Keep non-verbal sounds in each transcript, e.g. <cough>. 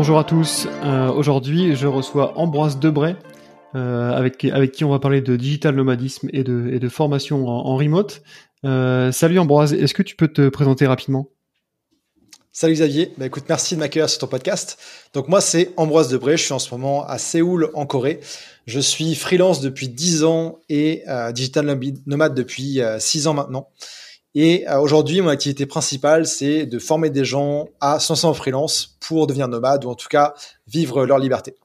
Bonjour à tous. Euh, aujourd'hui, je reçois Ambroise Debray, euh, avec, qui on va parler de digital nomadisme et de, formation en, remote. Euh, salut Ambroise, est-ce que tu peux te présenter rapidement? Salut Xavier, bah, écoute, merci de m'accueillir sur ton podcast. Donc moi, c'est Ambroise Debray, je suis en ce moment à Séoul, en Corée. Je suis freelance depuis 10 ans et digital nomade depuis 6 ans maintenant. Et euh, aujourd'hui, mon activité principale, c'est de former des gens à se en freelance pour devenir nomades ou en tout cas vivre leur liberté.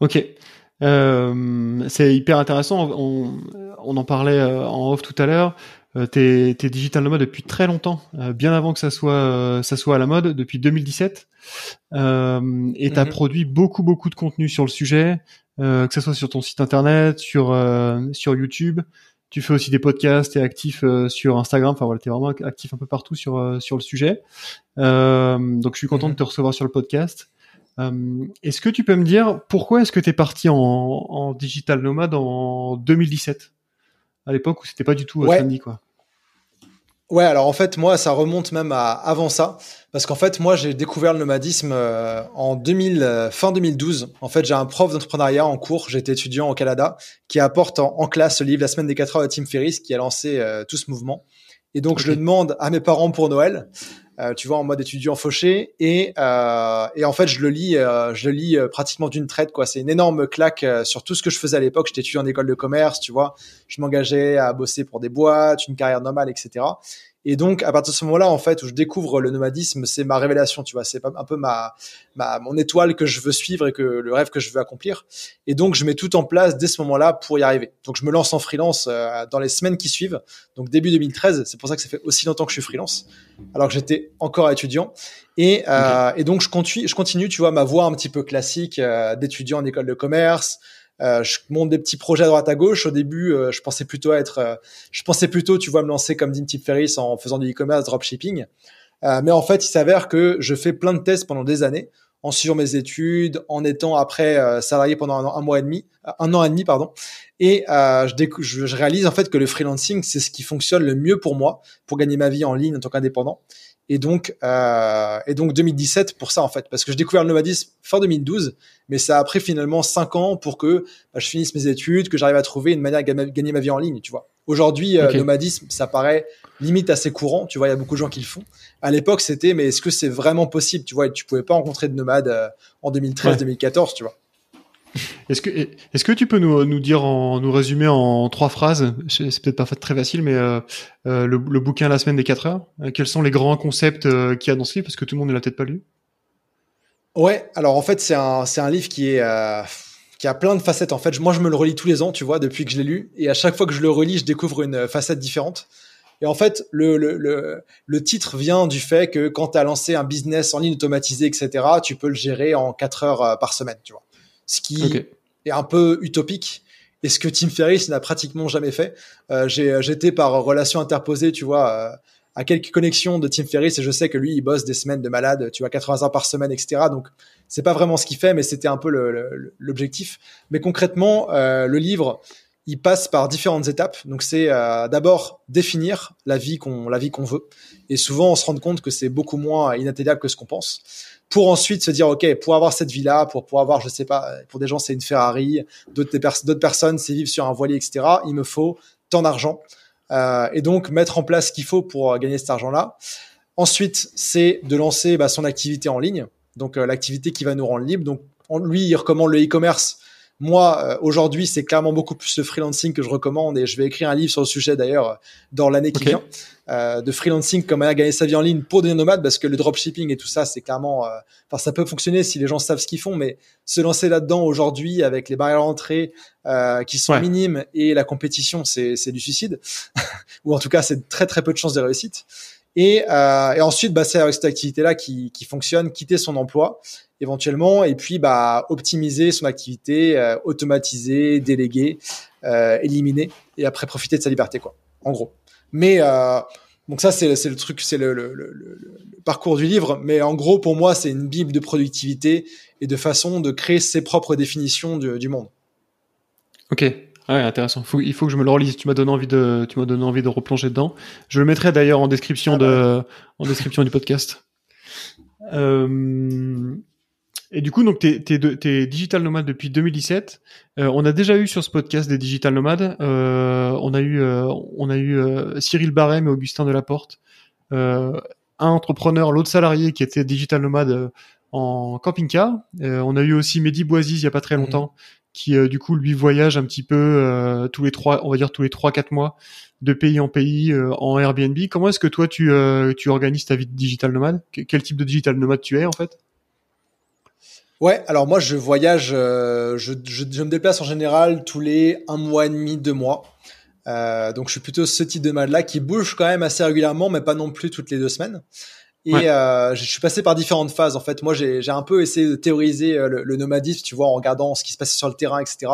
Ok. Euh, c'est hyper intéressant. On, on, en parlait euh, en off tout à l'heure. Euh, t'es, es digital nomade depuis très longtemps, euh, bien avant que ça soit ça soit à la mode, depuis 2017. Euh, et t'as mhm. produit beaucoup beaucoup de contenu sur le sujet, que ce soit sur ton site internet, sur sur YouTube. Tu fais aussi des podcasts, et actif euh, sur Instagram. Enfin voilà, t'es vraiment actif un peu partout sur euh, sur le sujet. Euh, donc je suis content de mhm. te recevoir sur le podcast. est-ce que tu peux me dire pourquoi est-ce que tu es parti en, en, digital nomade en 2017 à l'époque où c'était pas du tout ouais. trendy quoi Ouais, alors en fait, moi, ça remonte même à avant ça, parce qu'en fait, moi, j'ai découvert le nomadisme euh, en 2000, euh, fin 2012. En fait, j'ai un prof d'entrepreneuriat en cours, j'étais étudiant au Canada, qui apporte en, classe le livre La semaine des 4 heures de Tim Ferriss, qui a lancé euh, tout ce mouvement. Et donc, je le demande à mes parents pour Noël, tu vois, en mode étudiant fauché, et, et en fait, je le lis, je le lis pratiquement d'une traite, quoi. C'est une énorme claque sur tout ce que je faisais à l'époque. J'étais étudiant en école de commerce, tu vois. Je m'engageais à bosser pour des boîtes, une carrière normale, etc. Et donc, à partir de ce moment-là, en fait, où je découvre le nomadisme, c'est ma révélation, tu vois. C'est un peu ma, ma, mon étoile que je veux suivre et que le rêve que je veux accomplir. Et donc, je mets tout en place dès ce moment-là pour y arriver. Donc, je me lance en freelance euh, dans les semaines qui suivent. Donc, début 2013. C'est pour ça que ça fait aussi longtemps que je suis freelance, alors que j'étais encore étudiant. Et, euh, et donc, je continue, je continue, tu vois, ma voie un petit peu classique euh, d'étudiant en école de commerce, euh, je monte des petits projets à droite à gauche. Au début, euh, je pensais plutôt être, euh, je pensais plutôt, tu vois, me lancer comme Dean Tip Ferris en faisant du e-commerce, dropshipping. mais en fait, il s'avère que je fais plein de tests pendant des années, en suivant mes études, en étant après salarié pendant un, mois et demi, un an et demi, pardon. Et je, je, je réalise en fait que le freelancing, c'est ce qui fonctionne le mieux pour moi, pour gagner ma vie en ligne en tant qu'indépendant. Et donc, euh, et donc 2017 pour ça en fait, parce que j'ai découvert le nomadisme fin 2012, mais ça a pris finalement cinq ans pour que bah, je finisse mes études, que j'arrive à trouver une manière de gagner ma vie en ligne, tu vois. Aujourd'hui, euh, nomadisme, ça paraît limite assez courant, tu vois, il y a beaucoup de gens qui le font. À l'époque, c'était, mais est-ce que c'est vraiment possible, tu vois, et tu pouvais pas rencontrer de nomades euh, en 2013-2014, tu vois. Est-ce que, est-ce que tu peux nous, nous dire, en, nous résumer en trois phrases? C'est peut-être pas très facile, mais euh, euh, le, le, bouquin La semaine des 4 heures. Euh, quels sont les grands concepts qu'il y a dans ce livre? Parce que tout le monde ne l'a peut-être pas lu. Ouais, alors en fait, c'est un, un livre qui est qui a plein de facettes. En fait, moi, je me le relis tous les ans, tu vois, depuis que je l'ai lu, et à chaque fois que je le relis, je découvre une facette différente. Et en fait, le, le, le, le titre vient du fait que quand tu as lancé un business en ligne automatisé, etc., tu peux le gérer en 4 heures par semaine, tu vois ce qui est un peu utopique et ce que Tim Ferriss n'a pratiquement jamais fait. Euh, j'ai j'étais par relation interposée, tu vois, euh, à quelques connexions de Tim Ferriss et je sais que lui, il bosse des semaines de malade, tu vois, 80 heures par semaine, etc. Donc c'est pas vraiment ce qu'il fait, mais c'était un peu l'objectif. Mais concrètement, euh, le livre, il passe par différentes étapes. Donc c'est euh, d'abord définir la vie qu'on la vie qu'on veut et souvent on se rend compte que c'est beaucoup moins inatteignable que ce qu'on pense pour ensuite se dire ok pour avoir cette vie-là, pour pour avoir je sais pas, pour des gens c'est une Ferrari, d'autres personnes c'est vivre sur un voilier etc. Il me faut tant d'argent euh, et donc mettre en place ce qu'il faut pour euh, gagner cet argent-là. Ensuite c'est de lancer bah, son activité en ligne, donc euh, l'activité qui va nous rendre libre. Donc lui il recommande le e-commerce moi, euh, aujourd'hui, c'est clairement beaucoup plus le freelancing que je recommande et je vais écrire un livre sur le sujet d'ailleurs dans l'année qui vient. Euh, de freelancing comme à gagner sa vie en ligne pour des nomades parce que le dropshipping et tout ça, c'est clairement, euh, enfin, ça peut fonctionner si les gens savent ce qu'ils font, mais se lancer là-dedans aujourd'hui avec les barrières d'entrée qui sont minimes et la compétition, c'est du suicide. <laughs> Ou en tout cas, c'est très très peu de chances de réussite. Et, euh, et ensuite, bah, c'est avec cette activité-là qui, qui fonctionne, quitter son emploi éventuellement, et puis bah, optimiser son activité, euh, automatiser, déléguer, euh, éliminer, et après profiter de sa liberté, quoi. En gros. Mais euh, donc ça, c'est le truc, c'est le, le, le, le, parcours du livre. Mais en gros, pour moi, c'est une bible de productivité et de façon de créer ses propres définitions du, du monde. Ok, Ouais, intéressant. Faut, il faut que je me le relise. Tu m'as donné envie de, tu m'as donné envie de replonger dedans. Je le mettrai d'ailleurs en description ah bah. de, en description du podcast. <laughs> Euh, et du coup, donc, t'es, t'es, t'es digital nomade depuis 2017. Euh, on a déjà eu sur ce podcast des digital nomades. Euh, on a eu, euh, on a eu euh, Cyril Barrem et Augustin Delaporte. un entrepreneur, l'autre salarié qui était digital nomade en camping-car. on a eu aussi Mehdi Boisiz il y a pas très mhm. longtemps, qui euh, du coup lui voyage un petit peu euh, tous les trois, on va dire tous les trois quatre mois de pays en pays euh, en Airbnb. Comment est-ce que toi tu organises ta vie de digital nomade? Quel type de digital nomade tu es en fait? Ouais, alors moi je voyage, je, me déplace en général tous les un mois et demi, deux mois. Donc je suis plutôt ce type de nomade là qui bouge quand même assez régulièrement, mais pas non plus toutes les deux semaines. Et euh, je suis passé par différentes phases. En fait, moi, j'ai un peu essayé de théoriser euh, le, nomadisme, tu vois, en regardant ce qui se passait sur le terrain, etc.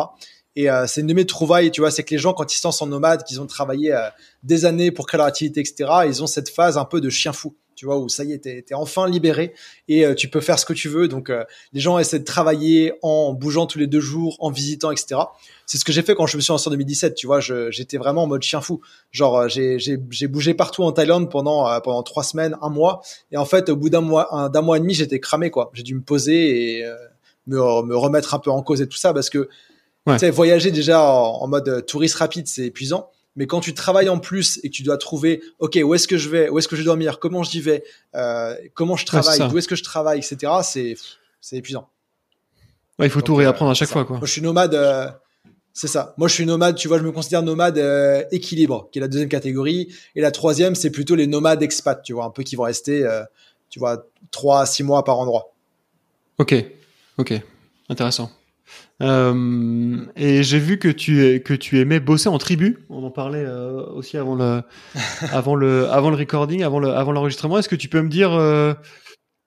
Et euh, c'est une de mes trouvailles, tu vois, c'est que les gens, quand ils se lancent en nomade, qu'ils ont travaillé euh, des années pour créer leur activité, etc., ils ont cette phase un peu de chien fou tu vois, où ça y est, t'es es enfin libéré et euh, tu peux faire ce que tu veux. Donc, euh, les gens essaient de travailler en bougeant tous les deux jours, en visitant, etc. C'est ce que j'ai fait quand je me suis lancé en 2017. Tu vois, j'étais vraiment en mode chien fou. Genre, euh, j'ai bougé partout en Thaïlande pendant pendant trois semaines, un mois. Et en fait, au bout d'un mois, d'un mois et demi, j'étais cramé, quoi. J'ai dû me poser et me, me remettre un peu en cause et tout ça parce que tu sais, voyager déjà en mode touriste rapide, c'est épuisant. Mais quand tu travailles en plus et que tu dois trouver, ok, où est-ce que je vais, où est-ce que je dois dormir, comment j'y vais, euh, comment je travaille, où est-ce que je travaille, etc. C'est c'est épuisant. Ouais, il faut tout réapprendre à chaque fois, quoi. Moi, je suis nomade. Euh, c'est ça. Moi, je suis nomade. Tu vois, je me considère nomade euh, équilibre, qui est la deuxième catégorie. Et la troisième, c'est plutôt les nomades expats. Tu vois, un peu qui vont rester, euh, tu vois, trois à six mois par endroit. Ok, ok, intéressant. Euh, et j'ai vu que tu que tu aimais bosser en tribu. On en parlait euh, aussi avant le <laughs> avant le avant le recording, avant le avant l'enregistrement. Est-ce que tu peux me dire euh,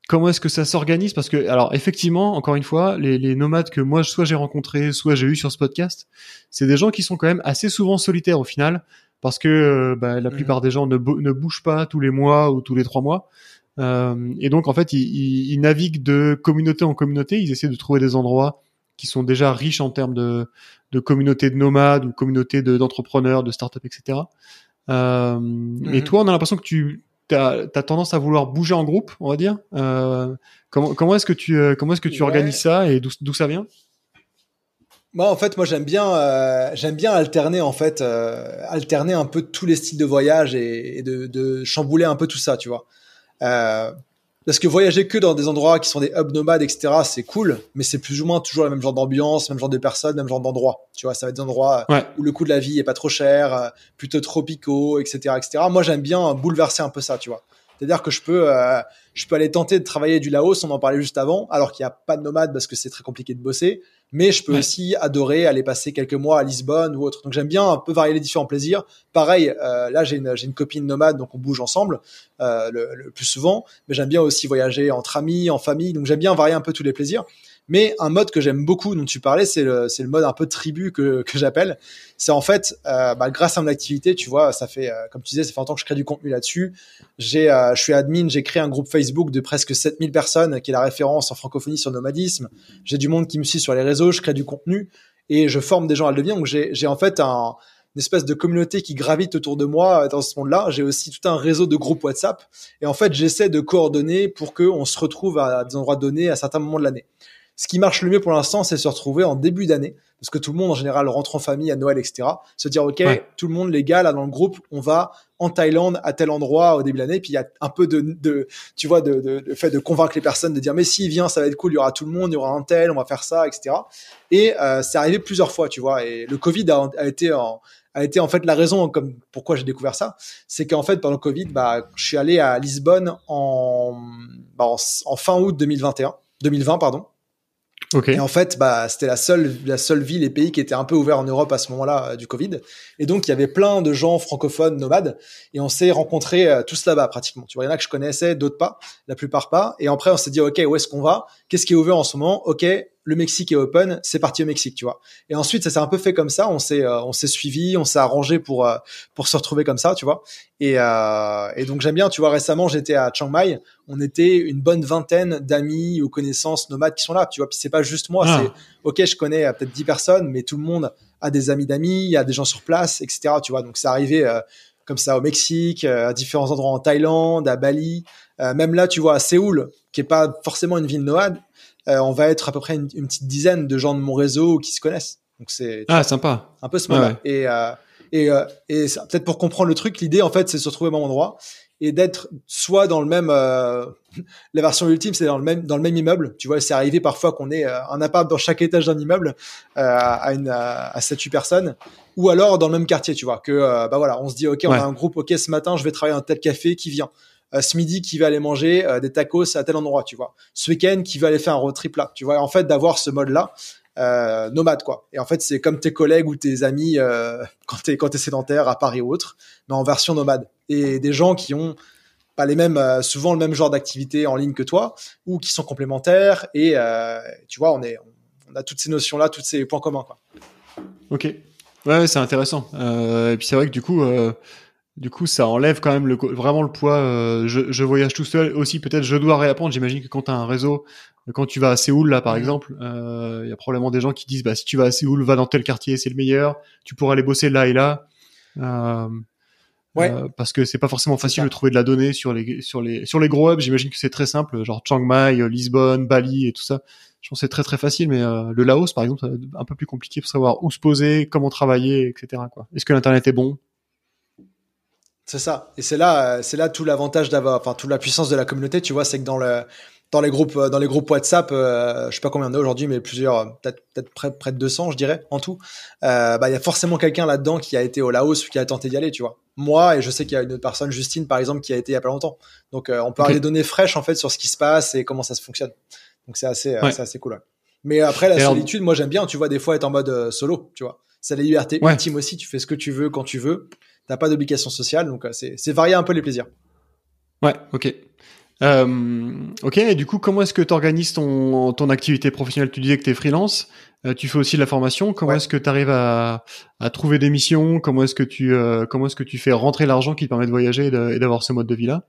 comment est-ce que ça s'organise? Parce que alors effectivement, encore une fois, les, les nomades que moi soit j'ai rencontrés, soit j'ai eu sur ce podcast, c'est des gens qui sont quand même assez souvent solitaires au final, parce que bah, la mmh. plupart des gens ne, ne bougent pas tous les mois ou tous les trois mois. Et donc en fait, ils, ils, ils, naviguent de communauté en communauté. Ils essaient de trouver des endroits qui sont déjà riches en termes de, de communautés de nomades ou communautés d'entrepreneurs, de, startups, etc. Euh, Mais mhm. toi, on a l'impression que tu as, tendance à vouloir bouger en groupe, on va dire. Euh, comment comment est-ce que tu euh, comment est-ce que tu organises ça et d'où ça vient? Moi, en fait, moi j'aime bien euh, j'aime bien alterner en fait euh, alterner un peu tous les styles de voyage et, et de, de, chambouler un peu tout ça, tu vois. Euh, parce que voyager que dans des endroits qui sont des hubs nomades, etc., c'est cool, mais c'est plus ou moins toujours le même genre d'ambiance, même genre de personnes, même genre d'endroits. Tu vois, ça va être des endroits où le coût de la vie est pas trop cher, euh, plutôt tropicaux, etc., etc. Moi, j'aime bien bouleverser un peu ça, tu vois. C'est-à-dire que je peux, euh, je peux aller tenter de travailler du Laos, on en parlait juste avant, alors qu'il n'y a pas de nomades parce que c'est très compliqué de bosser. Mais je peux aussi adorer aller passer quelques mois à Lisbonne ou autre. Donc j'aime bien un peu varier les différents plaisirs. Pareil, euh, là j'ai une, une, copine nomade, donc on bouge ensemble euh, le, le, plus souvent. Mais j'aime bien aussi voyager entre amis, en famille. Donc j'aime bien varier un peu tous les plaisirs. Mais un mode que j'aime beaucoup, dont tu parlais, c'est le, le mode un peu tribu que, que j'appelle. C'est en fait, euh, bah, grâce à mon activité, tu vois, ça fait, euh, comme tu disais, ça fait longtemps que je crée du contenu là-dessus. J'ai, euh, je suis admin, j'ai créé un groupe Facebook de presque 7000 personnes, qui est la référence en francophonie sur nomadisme. J'ai du monde qui me suit sur les réseaux, je crée du contenu et je forme des gens à le devenir. Donc j'ai, en fait un, une espèce de communauté qui gravite autour de moi dans ce monde-là. J'ai aussi tout un réseau de groupes WhatsApp. Et en fait, j'essaie de coordonner pour qu'on se retrouve à des endroits donnés à certains moments de l'année. Ce qui marche le mieux pour l'instant, c'est se retrouver en début d'année, parce que tout le monde en général rentre en famille à Noël, etc. Se dire ok, tout le monde les gars là dans le groupe, on va en Thaïlande à tel endroit au début de l'année. Puis il y a un peu de, de tu vois, de, de, fait de convaincre les personnes de dire mais si vient, ça va être cool, il y aura tout le monde, il y aura un tel, on va faire ça, etc. Et euh, c'est arrivé plusieurs fois, tu vois. Et le Covid a, a été en, a été en fait la raison comme pourquoi j'ai découvert ça, c'est qu'en fait pendant le Covid, bah, je suis allé à Lisbonne en, bah, en, en fin août 2021, 2020 pardon. Et en fait, bah, c'était la seule, la seule ville et pays qui était un peu ouvert en Europe à ce moment-là euh, du Covid. Et donc, il y avait plein de gens francophones, nomades, et on s'est rencontrés euh, tous là-bas pratiquement. Tu vois, il y en a que je connaissais, d'autres pas, la plupart pas. Et après, on s'est dit, ok, où est-ce qu'on va? Qu'est-ce qui est ouvert en ce moment? Ok, le Mexique est open, c'est parti au Mexique, tu vois. Et ensuite, ça s'est un peu fait comme ça. On s'est, euh, on s'est suivi, on s'est arrangé pour euh, pour se retrouver comme ça, tu vois. Et, euh, et donc j'aime bien, tu vois. Récemment, j'étais à Chiang Mai. On était une bonne vingtaine d'amis ou connaissances nomades qui sont là, tu vois. Puis c'est pas juste moi. Ah. C'est ok, je connais peut-être dix personnes, mais tout le monde a des amis d'amis, il y a des gens sur place, etc. Tu vois. Donc c'est arrivé comme ça au Mexique, à différents endroits en Thaïlande, à Bali. même là, tu vois, à Séoul, qui est pas forcément une ville nomade, euh, on va être à peu près une, petite dizaine de gens de mon réseau qui se connaissent. Donc c'est ah sympa. Un peu ce moment. Et euh, et, euh, et peut-être pour comprendre le truc, l'idée en fait c'est de se retrouver au même endroit et d'être soit dans le même <laughs> la version ultime c'est dans le même dans le même immeuble tu vois c'est arrivé parfois qu'on ait un appart dans chaque étage d'un immeuble à une à 7 8 personnes ou alors dans le même quartier tu vois que bah voilà on se dit ok on a un groupe ok ce matin je vais travailler dans tel café qui vient euh, ce midi qui va aller manger euh, des tacos à tel endroit, tu vois. Ce week-end qui va aller faire un road trip là, tu vois. En fait, d'avoir ce mode-là, euh, nomade quoi. Et en fait, c'est comme tes collègues ou tes amis euh, <laughs> quand t'es quand t'es sédentaire à Paris ou autre, mais en version nomade. Et des gens qui ont pas les mêmes, souvent le même genre d'activité en ligne que toi, ou qui sont complémentaires. Et tu vois, on est, on a toutes ces notions là, tous ces points communs quoi. Ok. Ouais, c'est intéressant. et puis c'est vrai que du coup. Du coup, ça enlève quand même le, vraiment le poids. Euh, je, je, voyage tout seul. Aussi, peut-être, je dois réapprendre. J'imagine que quand tu as un réseau, quand tu vas à Séoul, là, par exemple, euh, il y a probablement des gens qui disent, bah, si tu vas à Séoul, va dans tel quartier, c'est le meilleur. Tu pourras aller bosser là et là. Euh, ouais. Parce que c'est pas forcément facile de trouver de la donnée sur les sur les sur les gros hubs. J'imagine que c'est très simple, genre Chiang Mai, Lisbonne, Bali et tout ça. Je pense que c'est très très facile, mais le Laos, par exemple, c'est un peu plus compliqué pour savoir où se poser, comment travailler, etc. Est-ce que l'internet est bon? C'est ça. Et c'est là, c'est là tout l'avantage d'avoir, enfin, toute la puissance de la communauté, tu vois, c'est que dans le, dans les groupes, dans les groupes WhatsApp, euh, je sais pas combien il y en a aujourd'hui, mais plusieurs, peut-être, peut-être près, près de 200, je dirais, en tout. Euh, bah, il y a forcément quelqu'un là-dedans qui a été au Laos ou qui a tenté d'y aller, tu vois. Moi, et je sais qu'il y a une autre personne, Justine, par exemple, qui a été il y a pas longtemps. Donc, euh, on peut avoir des données fraîches, en fait, sur ce qui se passe et comment ça se fonctionne. Donc, c'est assez, c'est assez cool. Mais après, la solitude, moi, j'aime bien, tu vois, des fois, être en mode solo, tu vois. C'est la liberté ultime aussi, tu fais ce que tu veux quand tu veux t'as pas d'obligation sociale, donc euh, c'est varier un peu les plaisirs. Ouais, ok. Euh, ok, et du coup, comment est-ce que tu organises ton, ton activité professionnelle? Tu disais que tu es freelance, euh, tu fais aussi de la formation. Comment est-ce que tu arrives à, à, trouver des missions? Comment est-ce que tu comment est-ce que tu fais rentrer l'argent qui te permet de voyager et d'avoir ce mode de vie là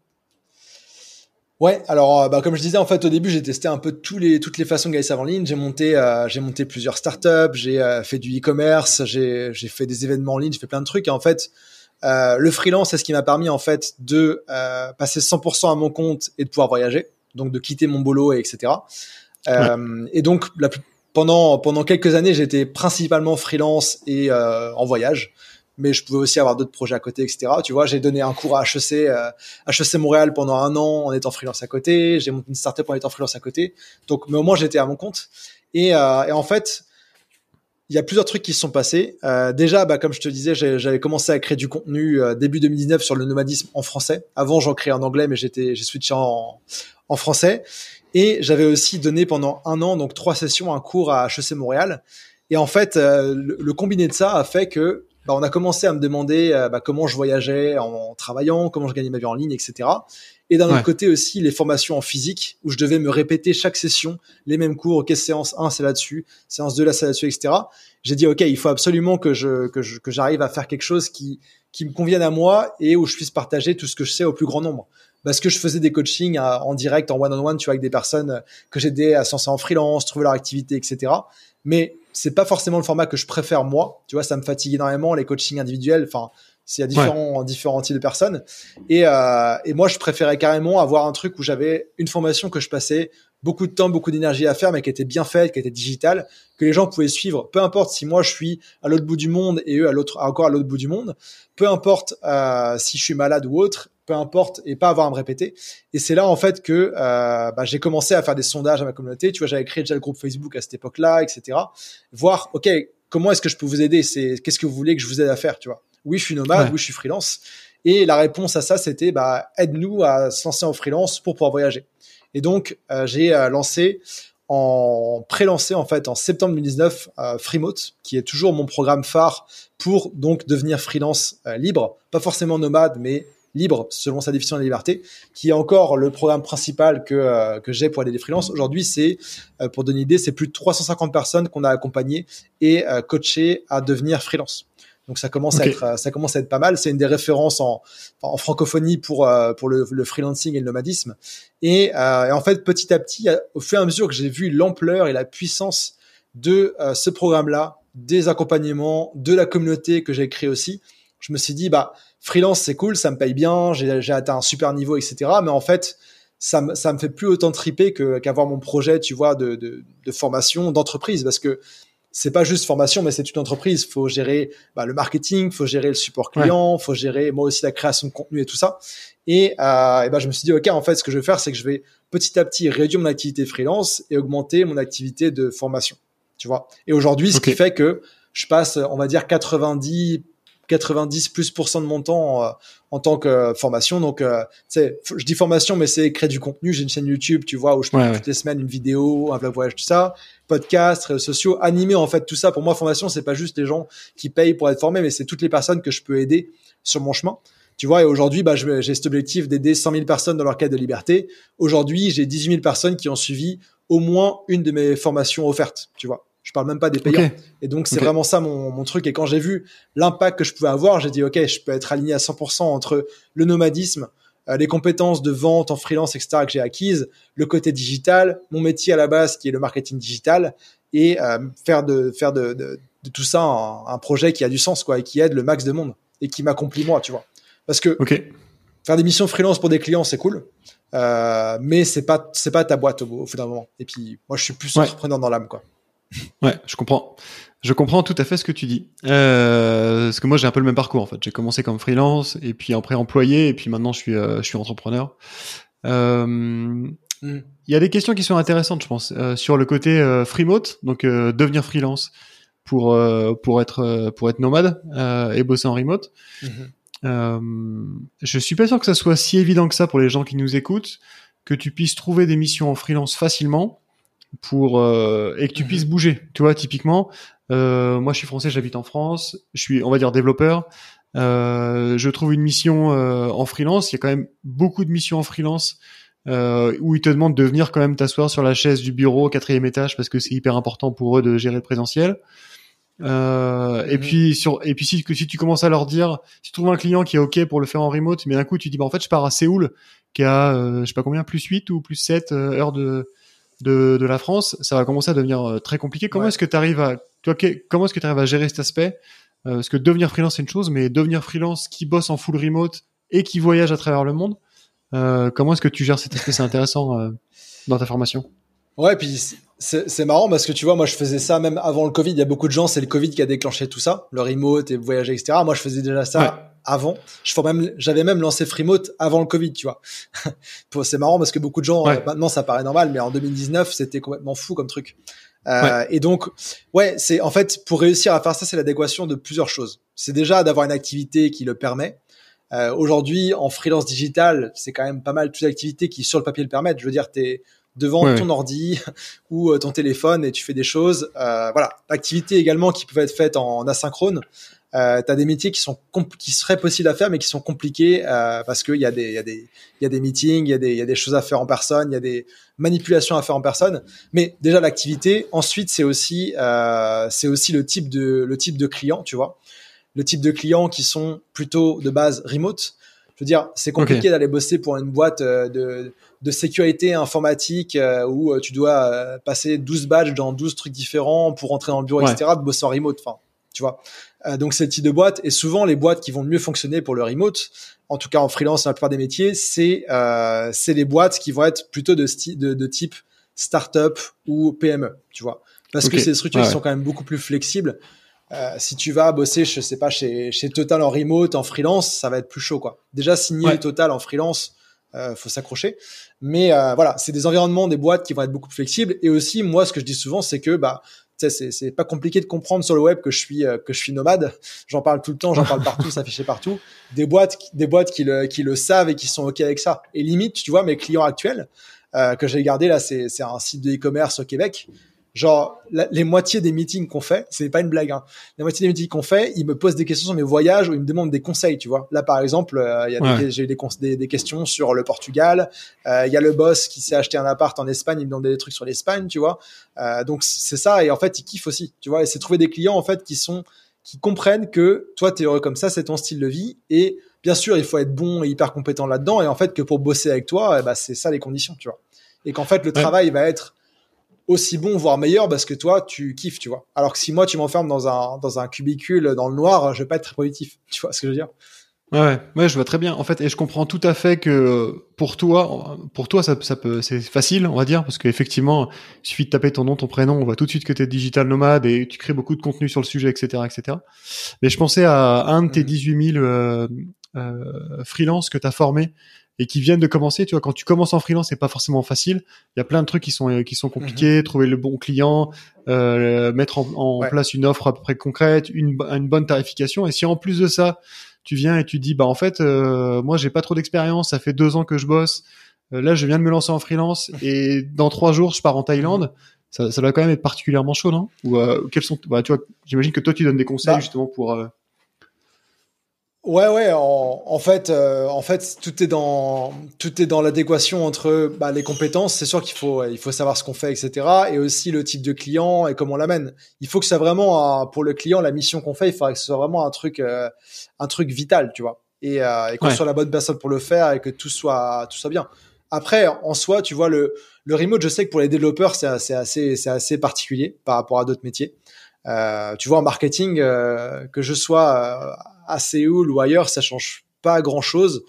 Ouais, alors bah, comme je disais en fait au début j'ai testé un peu tous les toutes les façons de gagner ça en ligne. J'ai monté j'ai monté plusieurs startups, j'ai fait du e-commerce, j'ai j'ai fait des événements en ligne, j'ai fait plein de trucs et en fait euh, le freelance, c'est ce qui m'a permis en fait de euh, passer 100% à mon compte et de pouvoir voyager, donc de quitter mon boulot et etc. Euh, Et donc la, pendant pendant quelques années, j'étais principalement freelance et euh, en voyage, mais je pouvais aussi avoir d'autres projets à côté, etc. Tu vois, j'ai donné un cours à HEC euh, HEC Montréal pendant un an en étant freelance à côté. J'ai monté une startup en étant freelance à côté. Donc, mais au moins j'étais à mon compte. Et, et en fait, il y a plusieurs trucs qui se sont passés. Euh, déjà, bah, comme je te disais, j'avais commencé à créer du contenu euh, début 2019 sur le nomadisme en français. Avant, j'en créais en anglais, mais j'étais, j'ai switché en, en français. Et j'avais aussi donné pendant un an, donc trois sessions, un cours à HEC Montréal. Et en fait, euh, le, combiné de ça a fait que bah, on a commencé à me demander euh, bah, comment je voyageais en, travaillant, comment je gagnais ma vie en ligne, etc. Et d'un autre côté aussi les formations en physique où je devais me répéter chaque session les mêmes cours. Ok, séance 1 c'est là-dessus, séance 2 là c'est là-dessus, etc. J'ai dit ok, il faut absolument que je que je, que j'arrive à faire quelque chose qui qui me convienne à moi et où je puisse partager tout ce que je sais au plus grand nombre. Parce que je faisais des coachings en direct, en one-on-one, tu vois, avec des personnes que j'aidais à se lancer en freelance, trouver leur activité, etc. Mais c'est pas forcément le format que je préfère moi. Tu vois, ça me fatigue énormément les coachings individuels. Enfin, c'est à différents, différents types de personnes. Et, euh, et moi, je préférais carrément avoir un truc où j'avais une formation que je passais beaucoup de temps, beaucoup d'énergie à faire, mais qui était bien faite, qui était digitale, que les gens pouvaient suivre. Peu importe si moi je suis à l'autre bout du monde et eux à l'autre, encore à l'autre bout du monde. Peu importe euh, si je suis malade ou autre. Peu importe et pas avoir à me répéter. Et c'est là en fait que euh, bah, j'ai commencé à faire des sondages à ma communauté. Tu vois, j'avais créé déjà le groupe Facebook à cette époque-là, etc. Voir, ok, comment est-ce que je peux vous aider? C'est qu'est-ce que vous voulez que je vous aide à faire, tu vois? Oui, je suis nomade, oui, je suis freelance. Et la réponse à ça, c'était bah, aide-nous à se lancer en freelance pour pouvoir voyager. Et donc, euh, j'ai euh, lancé en pré-lancé en fait en septembre 2019 euh, Freemote, qui est toujours mon programme phare pour donc devenir freelance euh, libre, pas forcément nomade, mais libre selon sa définition de la liberté, qui est encore le programme principal que, euh, que j'ai pour aller des freelances. Aujourd'hui, c'est, euh, pour donner une idée, c'est plus de 350 personnes qu'on a accompagnées et coachées à devenir freelance. Donc ça commence à être ça commence à être pas mal. C'est une des références en, en francophonie pour pour le, le, freelancing et le nomadisme. Et, euh, et, en fait petit à petit, au fur et à mesure que j'ai vu l'ampleur et la puissance de ce programme-là, des accompagnements, de la communauté que j'ai créé aussi, je me suis dit bah freelance c'est cool, ça me paye bien, j'ai atteint un super niveau, etc. Mais en fait, ça me, ça me fait plus autant triper qu'avoir mon projet, tu vois, de, de, de formation, d'entreprise, parce que c'est pas juste formation, mais c'est une entreprise. Faut gérer bah, le marketing, faut gérer le support client, faut gérer moi aussi la création de contenu et tout ça. Et, euh, et ben je me suis dit ok, en fait, ce que je vais faire, c'est que je vais petit à petit réduire mon activité freelance et augmenter mon activité de formation. Tu vois. Et aujourd'hui, ce qui fait que je passe, on va dire 90 90 plus de mon temps euh, en tant que formation. Donc, euh, je dis formation, mais c'est créer du contenu. J'ai une chaîne YouTube, tu vois, où je fais toutes les semaines une vidéo, un vlog voyage, tout ça, podcast, réseaux sociaux, animé en fait, tout ça. Pour moi, formation, c'est pas juste les gens qui payent pour être formés, mais c'est toutes les personnes que je peux aider sur mon chemin. Tu vois, et aujourd'hui, bah, j'ai cet objectif d'aider 100 000 personnes dans leur quête de liberté. Aujourd'hui, j'ai 18 000 personnes qui ont suivi au moins une de mes formations offertes, tu vois. Je parle même pas des payants. Et donc, c'est vraiment ça mon, mon, truc. Et quand j'ai vu l'impact que je pouvais avoir, j'ai dit, OK, je peux être aligné à 100% entre le nomadisme, euh, les compétences de vente en freelance, etc., que j'ai acquises, le côté digital, mon métier à la base, qui est le marketing digital, et euh, faire de, faire de, de, de tout ça un, un, projet qui a du sens, quoi, et qui aide le max de monde, et qui m'accomplit moi, tu vois. Parce que faire des missions freelance pour des clients, c'est cool. Euh, mais c'est pas c'est pas ta boîte au, au bout d'un moment. Et puis moi, je suis plus entrepreneur dans l'âme, quoi. Ouais, je comprends. Je comprends tout à fait ce que tu dis. Euh, parce que moi, j'ai un peu le même parcours en fait. J'ai commencé comme freelance et puis après employé et puis maintenant je suis euh, je suis entrepreneur. Euh, mm. Il y a des questions qui sont intéressantes, je pense, euh, sur le côté euh, freemote, donc euh, devenir freelance pour pour être pour être nomade et bosser en remote. Mm-hmm. je suis pas sûr que ça soit si évident que ça pour les gens qui nous écoutent, que tu puisses trouver des missions en freelance facilement pour euh, et que tu mhm. puisses bouger. Tu vois, typiquement, euh, moi je suis français, j'habite en France, je suis, on va dire, développeur. Euh, je trouve une mission euh, en freelance. Il y a quand même beaucoup de missions en freelance euh, où ils te demandent de venir quand même t'asseoir sur la chaise du bureau au quatrième étage parce que c'est hyper important pour eux de gérer le présentiel. Euh, Et mhm. puis sur et puis si, si tu commences à leur dire, si tu trouves un client qui est ok pour le faire en remote, mais d'un coup tu dis bah en fait je pars à Séoul qui a euh, je sais pas combien plus 8 ou plus 7 heures de de, de la France, ça va commencer à devenir euh, très compliqué. Comment est-ce que tu arrives à, toi, comment est-ce que tu arrives à gérer cet aspect? Euh, Parce que devenir freelance c'est une chose, mais devenir freelance qui bosse en full remote et qui voyage à travers le monde, euh, comment est-ce que tu gères cet aspect? C'est intéressant euh, dans ta formation. Ouais, puis c'est marrant parce que tu vois, moi je faisais ça même avant le Covid. Il y a beaucoup de gens, c'est le Covid qui a déclenché tout ça, le remote et voyager, etc. Moi je faisais déjà ça avant. Je même, j'avais même lancé Freemote avant le Covid, tu vois. <laughs> c'est marrant parce que beaucoup de gens, euh, maintenant ça paraît normal, mais en 2019 c'était complètement fou comme truc. Euh, Et donc, ouais, c'est en fait pour réussir à faire ça, c'est l'adéquation de plusieurs choses. C'est déjà d'avoir une activité qui le permet. Euh, Aujourd'hui, en freelance digital, c'est quand même pas mal toutes les activités qui sur le papier le permettent. Je veux dire, t'es devant ton ordi <laughs> ou euh, ton téléphone et tu fais des choses. Euh, voilà, activités également qui peuvent être faites en, asynchrone. Euh, tu as des métiers qui sont qui seraient possibles à faire mais qui sont compliqués euh, parce qu'il y a des il y a des il y a des meetings, il y a des il y a des choses à faire en personne, il y a des manipulations à faire en personne. Mais déjà l'activité. Ensuite c'est aussi euh, c'est aussi le type de le type de client, tu vois, le type de clients qui sont plutôt de base remote. Je veux dire, c'est compliqué d'aller bosser pour une boîte euh, de de sécurité informatique euh, où euh, tu dois passer 12 badges dans 12 trucs différents pour rentrer dans le bureau, etc., de bosser en remote. Enfin, tu vois. donc c'est le type de boîte. Et souvent, les boîtes qui vont le mieux fonctionner pour le remote, en tout cas en freelance dans la plupart des métiers, c'est euh, c'est les boîtes qui vont être plutôt de, de, de type startup ou PME, tu vois. Parce que ces structures qui sont quand même beaucoup plus flexibles. Euh, si tu vas bosser, je sais pas, chez, chez Total en remote, en freelance, ça va être plus chaud, quoi. Déjà, signer Total en freelance, euh, faut s'accrocher. Mais euh, voilà, c'est des environnements, des boîtes qui vont être beaucoup plus flexibles. Et aussi, moi, ce que je dis souvent, c'est que bah, c'est c'est pas compliqué de comprendre sur le web que je suis euh, que je suis nomade. J'en parle tout le temps, j'en parle <laughs> partout, ça affiché partout. Des boîtes, des boîtes qui le qui le savent et qui sont ok avec ça. Et limite, tu vois, mes clients actuels, que j'ai gardé là, c'est un site de e-commerce au Québec genre les moitiés des meetings qu'on fait, c'est pas une blague, hein, la moitié des meetings qu'on fait, ils me posent des questions sur mes voyages ou ils me demandent des conseils, tu vois. Là, par exemple, euh, j'ai eu des, des, questions sur le Portugal. Euh, il y a le boss qui s'est acheté un appart en Espagne, il me demandait des trucs sur l'Espagne, tu vois. Euh, donc c'est ça et en fait, il kiffe aussi, tu vois. Et c'est trouver des clients en fait qui sont qui comprennent que toi, tu es heureux comme ça, c'est ton style de vie et bien sûr, il faut être bon et hyper compétent là-dedans et en fait que pour bosser avec toi, eh ben, c'est ça les conditions, tu vois. Et qu'en fait, le travail va être aussi bon, voire meilleur, parce que toi, tu kiffes, tu vois. Alors que si moi, tu m'enfermes dans un, dans un cubicule dans le noir, je vais pas être très positif. <laughs> Tu vois ce que je veux dire? Ouais, ouais, je vois très bien. En fait, et je comprends tout à fait que pour toi, pour toi, ça, ça peut, c'est facile, on va dire, parce qu'effectivement, il suffit de taper ton nom, ton prénom, on voit tout de suite que tu es digital nomade et tu crées beaucoup de contenu sur le sujet, etc., etc. Mais je pensais à un de tes 18 mhm. 000 euh, euh, freelances que tu as formé et qui viennent de commencer. Tu vois, quand tu commences en freelance, c'est pas forcément facile. Il y a plein de trucs qui sont qui sont compliqués. Mhm. Trouver le bon client, euh, mettre en, en place une offre à peu près concrète, une, une bonne tarification. Et si en plus de ça, tu viens et tu dis, bah en fait, euh, moi j'ai pas trop d'expérience, ça fait deux ans que je bosse. Euh, là, je viens de me lancer en freelance <laughs> et dans trois jours, je pars en Thaïlande. Ça, ça doit quand même être particulièrement chaud, non? Ou euh, quels sont, bah, tu vois, j'imagine que toi tu donnes des conseils bah. justement pour euh, Ouais, ouais. En, en fait, euh, en fait, tout est dans tout est dans l'adéquation entre bah, les compétences. C'est sûr qu'il faut il faut savoir ce qu'on fait, etc. Et aussi le type de client et comment on l'amène. Il faut que ça vraiment pour le client la mission qu'on fait. Il faudrait que ce soit vraiment un truc euh, un truc vital, tu vois. Et, euh, et qu'on soit la bonne personne pour le faire et que tout soit tout soit bien. Après, en soi, tu vois le le remote. Je sais que pour les développeurs, c'est assez c'est assez particulier par rapport à d'autres métiers. Euh, tu vois, en marketing, euh, que je sois à Séoul ou ailleurs, ça change pas grand chose.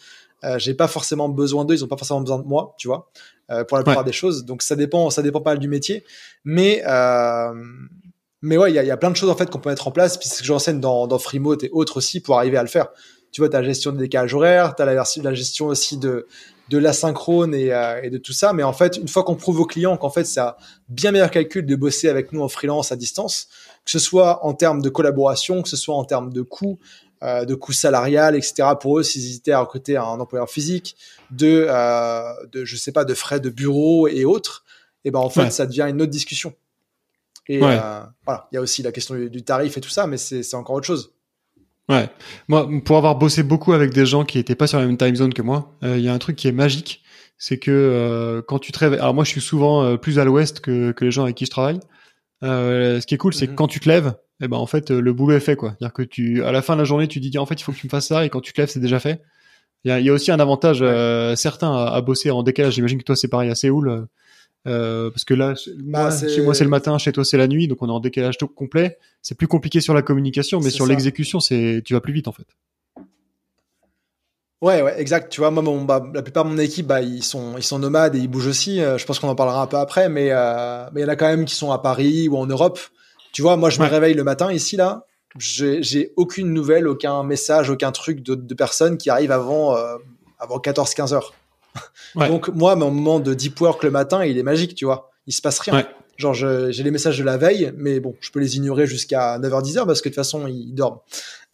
Euh, j'ai pas forcément besoin d'eux, ils ont pas forcément besoin de moi, tu vois, euh, pour la plupart des choses. Donc ça dépend, ça dépend pas mal du métier, mais euh, mais ouais, il y a, y a, plein de choses en fait qu'on peut mettre en place, puisque j'enseigne dans, dans Freemote et autres aussi pour arriver à le faire. Tu vois, tu as la gestion des décalages horaires, tu as la, la, gestion aussi de de l'asynchrone et, euh, et de tout ça. Mais en fait, une fois qu'on prouve aux clients qu'en fait, c'est un bien meilleur calcul de bosser avec nous en freelance à distance, que ce soit en termes de collaboration, que ce soit en termes de coûts, euh, de coûts salariales, etc. pour eux s'ils hésitaient à recruter un employeur physique, de, euh, de je sais pas, de frais de bureau et autres. Et ben en fait, ça devient une autre discussion. Et euh, voilà, il y a aussi la question du, tarif et tout ça, mais c'est encore autre chose. Ouais, moi, pour avoir bossé beaucoup avec des gens qui étaient pas sur la même time zone que moi, il y a un truc qui est magique, c'est que quand tu te réveilles, alors moi je suis souvent plus à l'ouest que, que les gens avec qui je travaille. Ce qui est cool, c'est que mhm. quand tu te lèves, eh ben en fait le boulot est fait quoi. C'est-à-dire que tu à la fin de la journée tu dis en fait il faut que tu me fasses ça et quand tu te lèves c'est déjà fait. Il y a, y a, aussi un avantage euh, certain à, à, bosser en décalage. J'imagine que toi c'est pareil à Séoul euh, euh parce que là bah, chez moi c'est le matin, chez toi c'est la nuit donc on est en décalage tout complet. C'est plus compliqué sur la communication mais sur l'exécution c'est tu vas plus vite en fait. Ouais, ouais, exact. Tu vois, moi, mon, bah, la plupart de mon équipe, bah, ils sont, ils sont nomades et ils bougent aussi. Euh, je pense qu'on en parlera un peu après, mais euh, mais il y en a quand même qui sont à Paris ou en Europe. Tu vois, moi, je me réveille le matin ici, là. J'ai aucune nouvelle, aucun message, aucun truc de, de personnes qui arrivent avant, euh, avant 14-15 heures. Donc, moi, mon moment de deep work le matin, il est magique, tu vois. Il se passe rien. Genre, j'ai les messages de la veille, mais bon, je peux les ignorer jusqu'à 9h, 10h parce que de toute façon, ils dorment.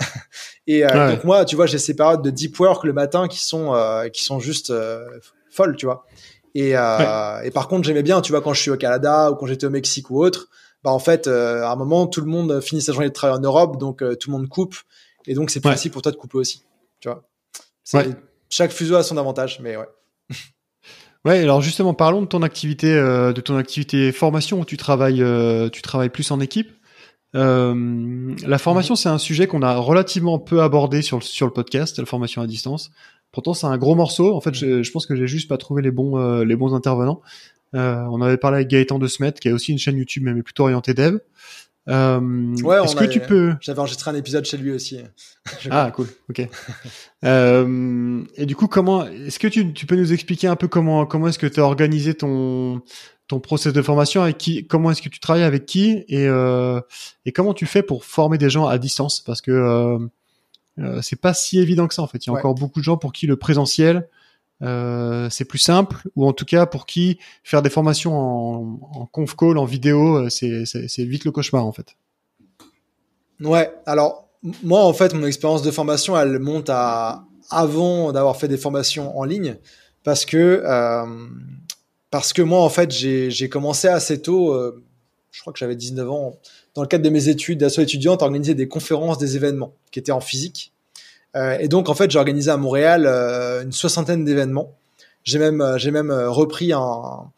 <laughs> et euh, donc, moi, tu vois, j'ai ces périodes de deep work le matin qui sont, euh, qui sont juste euh, folles, tu vois. Et, et par contre, j'aimais bien, tu vois, quand je suis au Canada ou quand j'étais au Mexique ou autre, bah en fait, euh, à un moment, tout le monde finit sa journée de travail en Europe, donc euh, tout le monde coupe, et donc c'est plus facile pour toi de couper aussi. Tu vois. Chaque fuseau a son avantage, mais ouais. Ouais, alors justement, parlons de ton activité, euh, de ton activité formation où tu travailles, tu travailles plus en équipe. la formation, c'est un sujet qu'on a relativement peu abordé sur le, sur le podcast, la formation à distance. Pourtant, c'est un gros morceau. En fait, je, je pense que j'ai juste pas trouvé les bons, les bons intervenants. Euh, on avait parlé avec Gaëtan de Smet, qui a aussi une chaîne YouTube, mais plutôt orientée dev. Euh, ouais, est-ce que tu peux J'avais enregistré un épisode chez lui aussi. <laughs> ah cool, ok. <laughs> euh, et du coup, comment Est-ce que tu, tu, peux nous expliquer un peu comment comment est-ce que tu as organisé ton ton process de formation avec qui Comment est-ce que tu travailles avec qui et euh, et comment tu fais pour former des gens à distance? Parce que euh, euh c'est pas si évident que ça en fait. Il y a encore beaucoup de gens pour qui le présentiel euh, c'est plus simple, ou en tout cas pour qui faire des formations en, conf call, en vidéo, euh, c'est vite le cauchemar en fait. Ouais, alors moi en fait mon expérience de formation elle monte à avant d'avoir fait des formations en ligne parce que euh, parce que moi, en fait, j'ai commencé assez tôt, je crois que j'avais 19 ans, dans le cadre de mes études d'asso étudiante, à organiser des conférences, des événements qui étaient en physique. Et donc, en fait, j'ai organisé à Montréal une soixantaine d'événements. J'ai même, j'ai même repris un,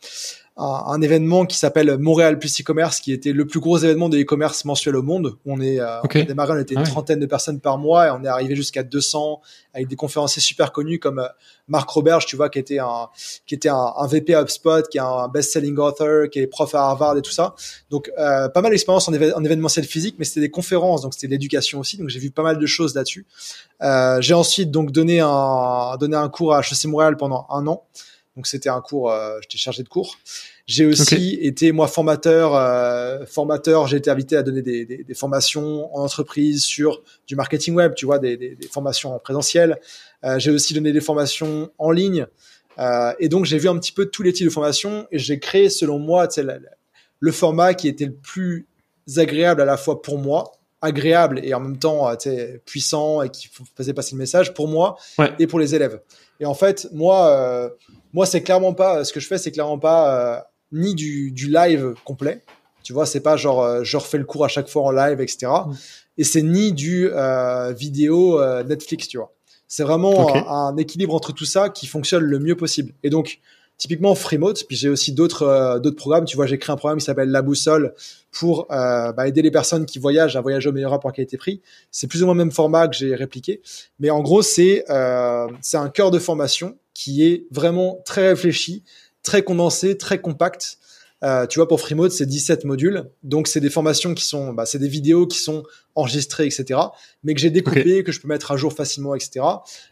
un, événement qui s'appelle Montréal plus e-commerce, qui était le plus gros événement de e-commerce mensuel au monde. On est, euh, on a démarré, on était une ah trentaine de personnes par mois et on est arrivé jusqu'à 200 avec des conférenciers super connus comme euh, Marc Roberge, tu vois, qui était un, qui était un, un VP HubSpot, qui est un best-selling author, qui est prof à Harvard et tout ça. Donc, euh, pas mal d'expérience en, en, événementiel physique, mais c'était des conférences, donc c'était de l'éducation aussi. Donc, j'ai vu pas mal de choses là-dessus. Euh, j'ai ensuite donc donné un, donné un cours à HEC Montréal pendant un an. Donc c'était un cours, euh, j'étais chargé de cours. J'ai aussi été moi formateur, euh, formateur. J'ai été invité à donner des, des, des, formations en entreprise sur du marketing web, tu vois, des, des formations en présentiel. Euh, j'ai aussi donné des formations en ligne. Euh, et donc j'ai vu un petit peu tous les types de formations et j'ai créé, selon moi, le, le format qui était le plus agréable à la fois pour moi, agréable et en même temps puissant et qui faisait passer le message pour moi et pour les élèves. Et en fait, moi, euh, moi, c'est clairement pas ce que je fais, c'est clairement pas euh, ni du, du, live complet. Tu vois, c'est pas genre euh, je refais le cours à chaque fois en live, etc. Mm. Et c'est ni du euh, vidéo Netflix, tu vois. C'est vraiment un, équilibre entre tout ça qui fonctionne le mieux possible. Et donc, typiquement Freemote, puis j'ai aussi d'autres d'autres programmes. Tu vois, j'ai créé un programme qui s'appelle La Boussole pour bah, aider les personnes qui voyagent à voyager au meilleur rapport qualité-prix. C'est plus ou moins le même format que j'ai répliqué, mais en gros, c'est c'est un cœur de formation qui est vraiment très réfléchi, très condensé, très compact. Euh, tu vois, pour Freemode, c'est 17 modules. Donc, c'est des formations qui sont, bah, c'est des vidéos qui sont enregistrées, etc. Mais que j'ai découpées, que je peux mettre à jour facilement, etc.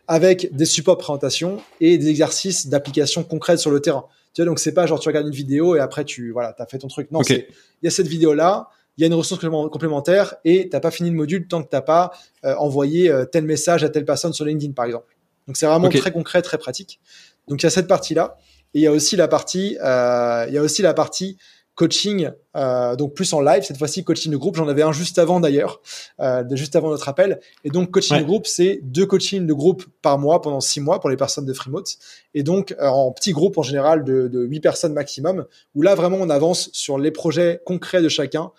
Avec des supports présentation et des exercices d'application concrète sur le terrain. Tu vois, donc c'est pas genre tu regardes une vidéo et après tu, voilà, t'as fait ton truc. Non, il y a cette vidéo-là, il y a une ressource complémentaire et t'as pas fini le module tant que t'as pas euh, envoyé euh, tel message à telle personne sur LinkedIn, par exemple. Donc c'est vraiment très concret, très pratique. Donc il y a cette partie-là. Et il y a aussi la partie, euh, il y a aussi la partie coaching, euh, donc plus en live, cette fois-ci coaching de groupe. J'en avais un juste avant d'ailleurs, euh, juste avant notre appel. Et donc coaching de groupe, c'est deux coachings de groupe par mois pendant six mois pour les personnes de Freemote. Et donc euh, en petit groupe en général de, de 8 personnes maximum, où là vraiment on avance sur les projets concrets de chacun,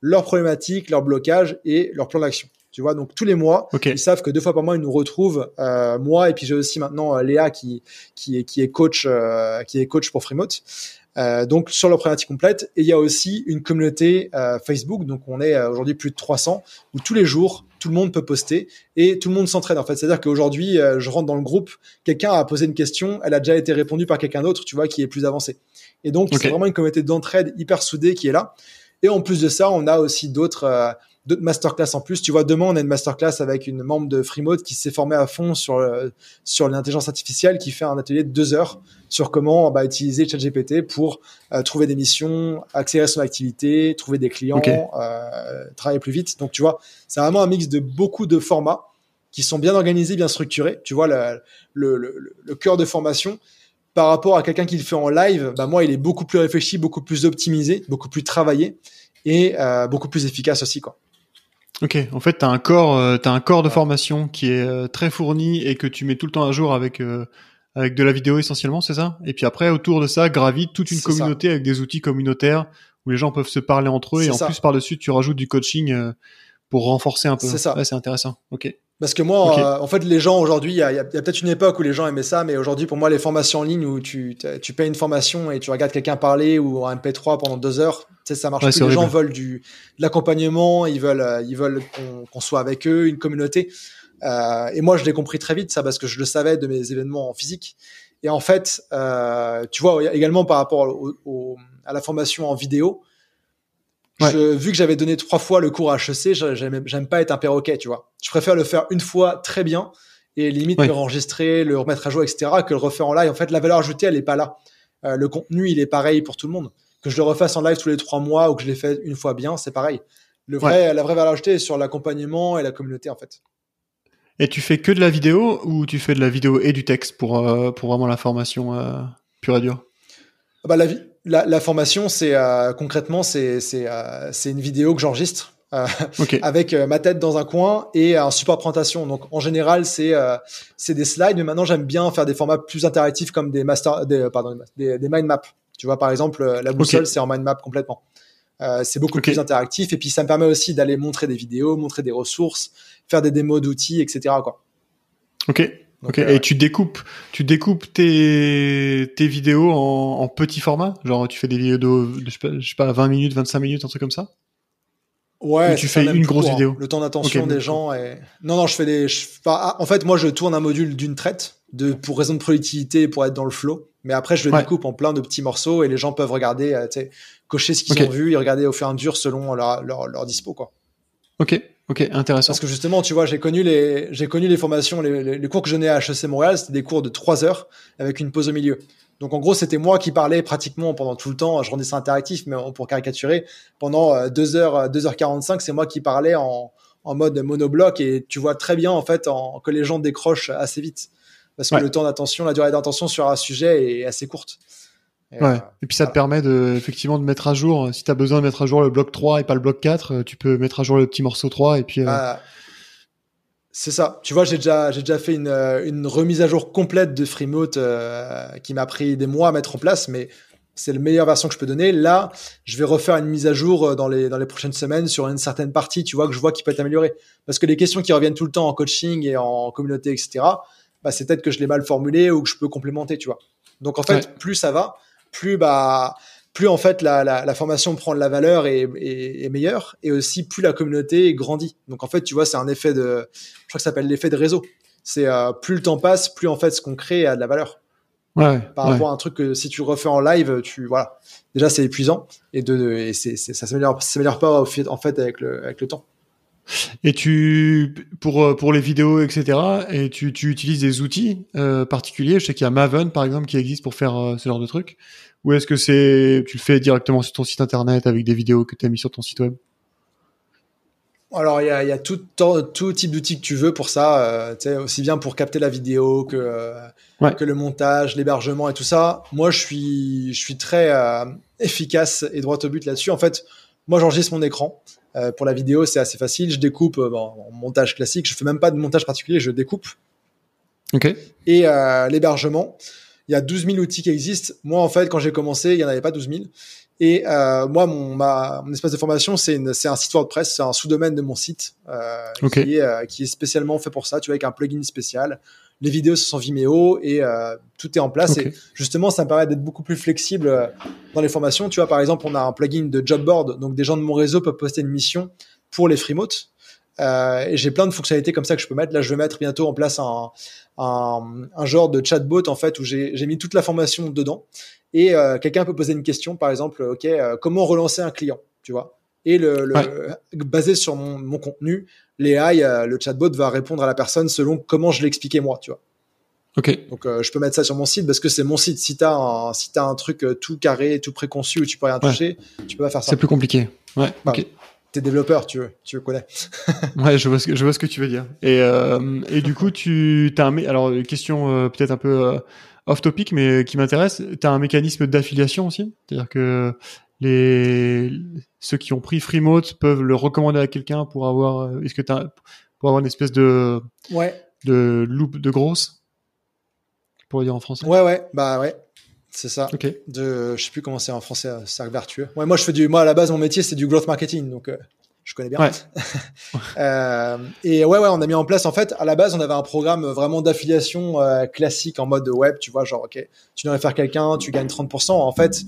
leurs problématiques, leurs blocages et leur plan d'action. Tu vois, donc tous les mois, ils savent que deux fois par mois, ils nous retrouvent, euh, moi et puis j'ai aussi maintenant euh, Léa qui qui est qui est coach euh, qui est coach pour Freemote. Euh, donc sur leur problématique complète et il y a aussi une communauté euh, Facebook donc on est aujourd'hui plus de 300 où tous les jours tout le monde peut poster et tout le monde s'entraide en fait. C'est à dire qu'aujourd'hui je rentre dans le groupe quelqu'un a posé une question elle a déjà été répondue par quelqu'un d'autre tu vois qui est plus avancé. Et donc c'est vraiment une communauté d'entraide hyper soudée qui est là. Et en plus de ça on a aussi d'autres d'autres masterclass en plus. Tu vois, demain, on a une masterclass avec une membre de Freemode qui s'est formée à fond sur, euh, sur l'intelligence artificielle, qui fait un atelier de deux heures sur comment bah, utiliser ChatGPT pour euh, trouver des missions, accélérer son activité, trouver des clients, euh, travailler plus vite. Donc, tu vois, c'est vraiment un mix de beaucoup de formats qui sont bien organisés, bien structurés. Tu vois, le, le, le, le cœur de formation par rapport à quelqu'un qui le fait en live, bah moi, il est beaucoup plus réfléchi, beaucoup plus optimisé, beaucoup plus travaillé et euh, beaucoup plus efficace aussi, quoi. Ok, en fait, tu as un corps, euh, as un corps de formation qui est euh, très fourni et que tu mets tout le temps à jour avec euh, avec de la vidéo essentiellement, c'est ça? Et puis après, autour de ça, gravite toute une communauté avec des outils communautaires où les gens peuvent se parler entre eux et en plus par dessus, tu rajoutes du coaching pour renforcer un peu. C'est ça. c'est intéressant. Ok. Parce que moi, euh, en fait, les gens aujourd'hui, il y a, a peut-être une époque où les gens aimaient ça, mais aujourd'hui, pour moi, les formations en ligne où tu, tu payes une formation et tu regardes quelqu'un parler ou un MP3 pendant deux heures, tu sais, ça marche plus. Les gens veulent du, de l'accompagnement, ils veulent, euh, ils veulent qu'on soit avec eux, une communauté. Euh, et moi, je l'ai compris très vite, ça, parce que je le savais de mes événements en physique. Et en fait, euh, tu vois, également par rapport au, à la formation en vidéo, vu que j'avais donné trois fois le cours à HEC, j'aime pas être un perroquet, tu vois. Je préfère le faire une fois très bien et limite le enregistrer, le remettre à jour, etc., que le refaire en live. En fait, la valeur ajoutée, elle est pas là. Euh, le contenu, il est pareil pour tout le monde. Que je le refasse en live tous les trois mois ou que je l'ai fait une fois bien, c'est pareil. Le vrai, la vraie valeur ajoutée est sur l'accompagnement et la communauté, en fait. Et tu fais que de la vidéo ou tu fais de la vidéo et du texte pour, euh, pour vraiment la formation euh, pure et dure? Ah bah, la, la, la, formation, c'est euh, concrètement, c'est c'est euh, c'est une vidéo que j'enregistre euh, <laughs> avec ma tête dans un coin et un support présentation. Donc en général, c'est c'est des slides, mais maintenant j'aime bien faire des formats plus interactifs comme des master, des, pardon, des, des mind maps. Tu vois, par exemple, la boussole, c'est en mind map complètement. c'est beaucoup plus interactif et puis ça me permet aussi d'aller montrer des vidéos, montrer des ressources, faire des démos d'outils, etc. Quoi. Ok. Ok. et tu découpes, tu découpes tes, tes vidéos en, en petits formats, genre tu fais des vidéos de, je sais pas, 20 minutes, 25 minutes, un truc comme ça? Ouais, tu fais une grosse vidéo? Le temps d'attention des gens et non non, je fais des en fait moi je tourne un module d'une traite de pour raison de productivité pour être dans le flow, mais après je le découpe en plein de petits morceaux et les gens peuvent regarder euh, cocher ce qu'ils ont vu et regarder au fur et à mesure selon leur leur, leur dispo quoi. OK. Ok, intéressant. Parce que justement, tu vois, j'ai connu les, j'ai connu les formations, les, les, cours que je donnais à HEC Montréal, c'était des cours de 3 heures avec une pause au milieu. Donc en gros, c'était moi qui parlais pratiquement pendant tout le temps. Je rendais ça interactif, mais pour caricaturer, pendant 2 euh, heures, 2h45, euh, c'est moi qui parlais en, en mode monobloc et tu vois très bien en fait en, que les gens décrochent assez vite parce que le temps d'attention, la durée d'attention sur un sujet est assez courte. Et, ouais. Euh, et puis ça te permet de effectivement de mettre à jour. Si tu as besoin de mettre à jour le bloc 3 et pas le bloc 4, tu peux mettre à jour le petit morceau 3 et puis. Bah, c'est ça. Tu vois, j'ai déjà, j'ai déjà fait une, euh, une, remise à jour complète de Freemote euh, qui m'a pris des mois à mettre en place, mais c'est la meilleure version que je peux donner. Là, je vais refaire une mise à jour euh, dans les, dans les prochaines semaines sur une certaine partie, tu vois, que je vois qui peut être améliorée. Parce que les questions qui reviennent tout le temps en coaching et en communauté, etc., bah, c'est peut-être que je l'ai mal formulé ou que je peux complémenter, tu vois. Donc, en fait, plus ça va, plus, bah, plus en fait la, la, la, formation prend de la valeur et est, meilleure, et aussi plus la communauté grandit. Donc en fait, tu vois, c'est un effet de, je crois que ça s'appelle l'effet de réseau. C'est euh, plus le temps passe, plus en fait ce qu'on crée a de la valeur. Ouais, Par rapport à un truc que si tu refais en live, tu voilà, déjà c'est épuisant et de et c'est, ça s'améliore, s'améliore pas en fait avec le avec le temps. Et tu pour euh, pour les vidéos etc. Et tu, tu utilises des outils euh, particuliers. Je sais qu'il y a Maven par exemple qui existe pour faire euh, ce genre de trucs. Ou est-ce que c'est tu le fais directement sur ton site internet avec des vidéos que tu as mis sur ton site web? Alors il y a, y a, tout, tout type d'outils que tu veux pour ça, euh, aussi bien pour capter la vidéo que euh, que le montage, l'hébergement et tout ça. Moi je suis je suis très euh, efficace et droit au but là-dessus. En fait, moi j'enregistre mon écran. Euh, pour la vidéo c'est assez facile. Je découpe bon, en montage classique. Je fais même pas de montage particulier, je découpe. Ok. Et l'hébergement, il y a 12 000 outils qui existent. Moi, en fait, quand j'ai commencé, il y en avait pas 12 000. Et euh, moi, mon, ma, mon espace de formation, c'est un site WordPress, c'est un sous-domaine de mon site euh, qui, est, euh, qui est spécialement fait pour ça, tu vois, avec un plugin spécial. Les vidéos sont Vimeo et euh, tout est en place. Et justement, ça me permet d'être beaucoup plus flexible euh, dans les formations. Tu vois, par exemple, on a un plugin de job board, donc des gens de mon réseau peuvent poster une mission pour les freemotes. Euh, et j'ai plein de fonctionnalités comme ça que je peux mettre. Là, je vais mettre bientôt en place un, un, un genre de chatbot en fait où j'ai mis toute la formation dedans. Et euh, quelqu'un peut poser une question, par exemple, ok, comment relancer un client, tu vois? Et le, le basé sur mon, mon contenu, l'AI, euh, le chatbot va répondre à la personne selon comment je l'ai expliqué moi, tu vois. Ok. Donc je peux mettre ça sur mon site parce que c'est mon site. Si t'as un si as un truc tout carré, tout préconçu où tu peux rien toucher, tu peux pas faire ça. C'est plus compliqué. Ouais. Ok t'es développeur, tu veux, tu connais. <laughs> ouais, je vois ce que je vois ce que tu veux dire. Et euh, et du coup, tu as un alors question euh, peut-être un peu euh, off topic, mais qui m'intéresse. T'as un mécanisme d'affiliation aussi, c'est-à-dire que les ceux qui ont pris Freemote peuvent le recommander à quelqu'un pour avoir euh, est-ce que pour avoir une espèce de ouais de loupe de grosse? Pour dire en français. Ouais ouais bah ouais. C'est ça. Ok. De, je sais plus comment c'est en français, euh, cercle vertueux. Ouais, moi je fais du, moi à la base mon métier c'est du growth marketing, donc euh, je connais bien. Ouais. <laughs> euh, et ouais, ouais, on a mis en place en fait. À la base, on avait un programme vraiment d'affiliation euh, classique en mode web, tu vois, genre ok, tu viens faire quelqu'un, tu gagnes 30%. En fait,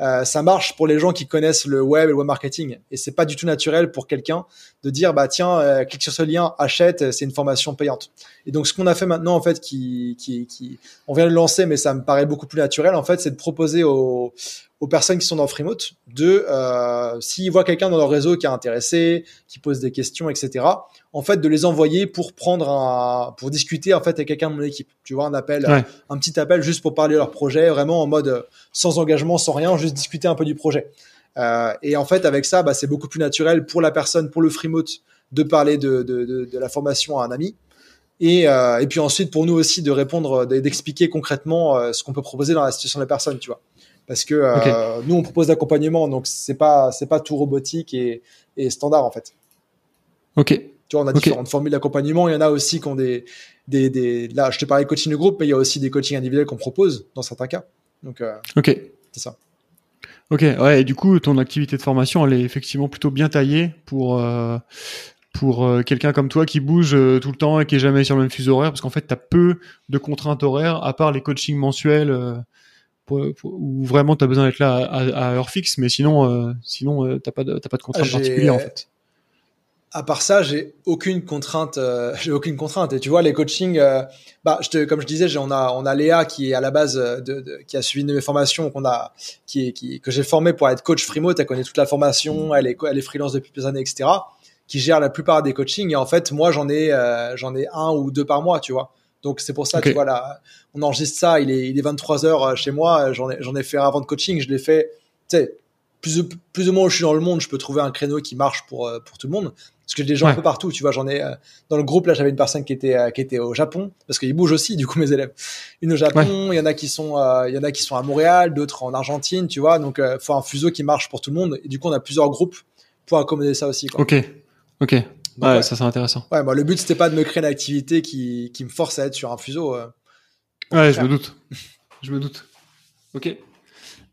euh, ça marche pour les gens qui connaissent le web et le web marketing. Et c'est pas du tout naturel pour quelqu'un de dire bah tiens, euh, clique sur ce lien, achète, c'est une formation payante. Et donc ce qu'on a fait maintenant en fait, qui, qui, qui, on vient de le lancer, mais ça me paraît beaucoup plus naturel en fait, c'est de proposer aux, aux personnes qui sont dans Freemote de euh, s'ils voient quelqu'un dans leur réseau qui est intéressé, qui pose des questions, etc. En fait, de les envoyer pour prendre un, pour discuter en fait avec quelqu'un de mon équipe. Tu vois, un appel, un petit appel juste pour parler de leur projet, vraiment en mode sans engagement, sans rien, juste discuter un peu du projet. Euh, et en fait, avec ça, bah, c'est beaucoup plus naturel pour la personne, pour le Freemote, de parler de, de, de, de la formation à un ami. Et, euh, et puis ensuite, pour nous aussi, de répondre, d'expliquer concrètement ce qu'on peut proposer dans la situation de la personne, tu vois parce que euh, nous on propose l'accompagnement donc c'est pas c'est pas tout robotique et, et, standard en fait. Ok. Tu vois, on a différentes formules d'accompagnement. Il y en a aussi qui ont des, des, des là je te parlais de coaching de groupe, mais il y a aussi des coachings individuels qu'on propose dans certains cas. Donc euh, ok. C'est ça. Ok, ouais, et du coup, ton activité de formation, elle est effectivement plutôt bien taillée pour, euh, pour euh, quelqu'un comme toi qui bouge euh, tout le temps et qui est jamais sur le même fuseau horaire, parce qu'en fait, tu as peu de contraintes horaires, à part les coachings mensuels, où vraiment tu as besoin d'être là à, heure fixe, mais sinon, sinon t'as pas de, pas de contraintes particulières en fait à part ça, j'ai aucune contrainte. Euh, j'ai aucune contrainte. Et tu vois, les coachings, euh, bah, je te, comme je disais, on a, on a Léa qui est à la base euh, de, de qui a suivi une de mes formations, qu'on a, qui est, qui, que j'ai formé pour être coach Freemote. Elle connaît toute la formation, elle est, elle est freelance depuis plusieurs années, etc. Qui gère la plupart des coachings. Et en fait, moi, j'en ai, j'en ai un ou deux par mois, tu vois. Donc c'est pour ça, que tu vois là, on enregistre ça. Il est, il est 23 heures chez moi. J'en ai, j'en ai fait avant de coaching. Je l'ai fait, tu sais, plus, plus ou moins où je suis dans le monde, je peux trouver un créneau qui marche pour, pour tout le monde. Parce que j'ai des gens un peu partout, tu vois, j'en ai euh, dans le groupe là, j'avais une personne qui était euh, qui était au Japon parce qu'ils bougent aussi <laughs> du coup mes élèves. Une au Japon, il y en a qui sont euh, il y en a qui sont à Montréal, d'autres en Argentine, tu vois. Donc il faut un fuseau qui marche pour tout le monde et du coup on a plusieurs groupes pour accommoder ça aussi quoi. OK. OK. Ouais, ça c'est intéressant. Ouais, moi le but c'était pas de me créer une activité qui qui me force à être sur un fuseau. ouais, je me doute. je me doute. OK.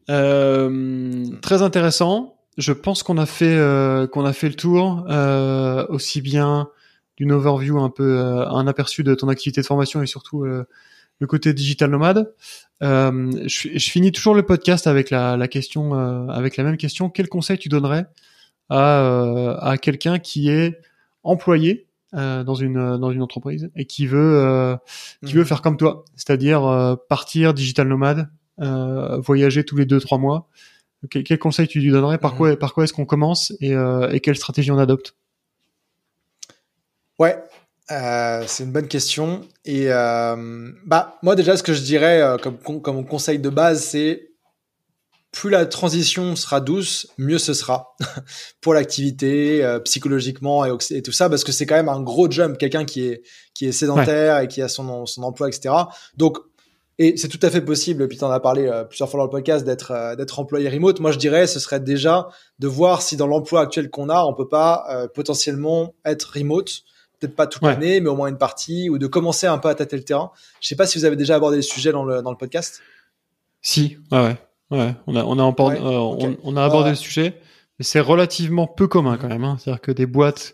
très intéressant je pense qu'on a fait euh, qu'on a fait le tour euh, aussi bien d'une overview un peu euh, un aperçu de ton activité de formation et surtout le côté digital nomade. Je, je, finis toujours le podcast avec la, la question avec la même question. Quel conseil tu donnerais à, à quelqu'un qui est employé dans une dans une entreprise. et qui veut qui veut mmh. faire comme toi, c'est-à-dire partir digital nomade, voyager tous les deux trois mois. Quel, conseil tu lui donnerais? Par quoi, par quoi est-ce qu'on commence? Et, euh, et, quelle stratégie on adopte? Ouais, euh, c'est une bonne question. Et euh, bah moi déjà, ce que je dirais euh, comme, comme conseil de base, c'est plus la transition sera douce, mieux ce sera <laughs> pour l'activité, euh, psychologiquement et, et, tout ça, parce que c'est quand même un gros jump, quelqu'un qui est qui est sédentaire et qui a son son emploi, etc. Donc et c'est tout à fait possible, puis tu en as parlé euh, plusieurs fois dans le podcast, d'être euh, d'être employé remote. Moi, je dirais, ce serait déjà de voir si dans l'emploi actuel qu'on a, on peut pas potentiellement être remote, peut-être pas toute l'année, mais au moins une partie, ou de commencer un peu à tâter le terrain. Je sais pas si vous avez déjà abordé le sujet dans le, dans le podcast. Si, ouais, ouais. Ouais. On a, on a, on, on, a abordé le sujet, mais c'est relativement peu commun quand même. Hein. C'est-à-dire que des boîtes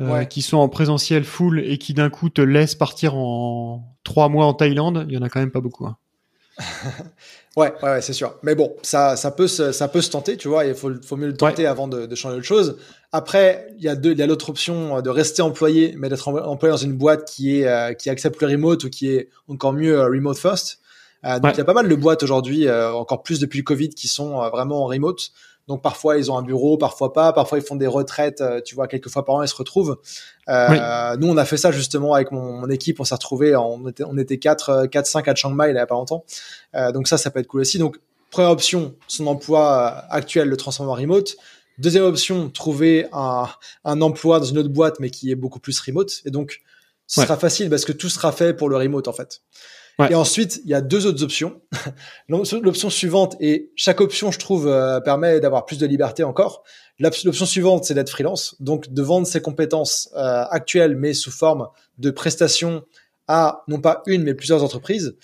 euh, qui sont en présentiel full et qui d'un coup te laissent partir en trois mois en Thaïlande, il y en a quand même pas beaucoup. Hein. <laughs> ouais, ouais, c'est sûr. Mais bon, ça, ça peut se, ça peut se tenter, tu vois. Il faut, faut mieux le tenter avant de, de, changer de chose. Après, il y a deux, il y a l'autre option de rester employé, mais d'être employé dans une boîte qui est, euh, qui accepte le remote ou qui est encore mieux euh, remote first. Donc il y a pas mal de boîtes aujourd'hui, encore plus depuis le Covid, qui sont vraiment en remote. Donc parfois ils ont un bureau, parfois pas, parfois ils font des retraites, euh, tu vois, quelques fois par an ils se retrouvent. Euh, Nous on a fait ça justement avec mon, équipe, on s'est retrouvés, on était on était quatre, quatre cinq à Chiang Mai il y a pas longtemps. Euh, donc ça ça peut être cool aussi. Donc première option, son emploi actuel le transformer en remote. Deuxième option, trouver un, un emploi dans une autre boîte mais qui est beaucoup plus remote. Et donc ce sera facile parce que tout sera fait pour le remote en fait. Et ensuite, il y a deux autres options. <laughs> L'option suivante, et chaque option, je trouve, euh, permet d'avoir plus de liberté encore. L'option suivante, c'est d'être freelance, donc de vendre ses compétences euh, actuelles, mais sous forme de prestations à non pas une, mais plusieurs entreprises.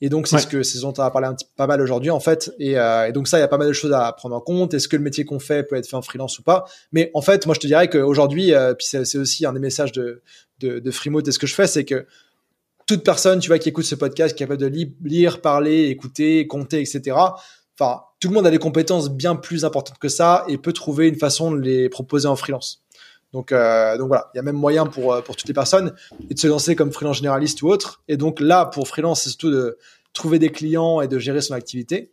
Et donc, c'est ce que c'est dont on a parlé un petit, pas mal aujourd'hui, en fait. Et, euh, et, donc, ça, il y a pas mal de choses à prendre en compte. Est-ce que le métier qu'on fait peut être fait en freelance ou pas? Mais en fait, moi, je te dirais qu'aujourd'hui, puis c'est aussi un des messages de, de, de Freemote et ce que je fais, c'est que toute personne, tu vois, qui écoute ce podcast, qui est capable de lire, parler, écouter, compter, etc. Enfin, tout le monde a des compétences bien plus importantes que ça et peut trouver une façon de les proposer en freelance. Donc, euh, donc voilà, il y a même moyen pour euh, pour toutes les personnes et de se lancer comme freelance généraliste ou autre. Et donc là, pour freelance, c'est surtout de trouver des clients et de gérer son activité.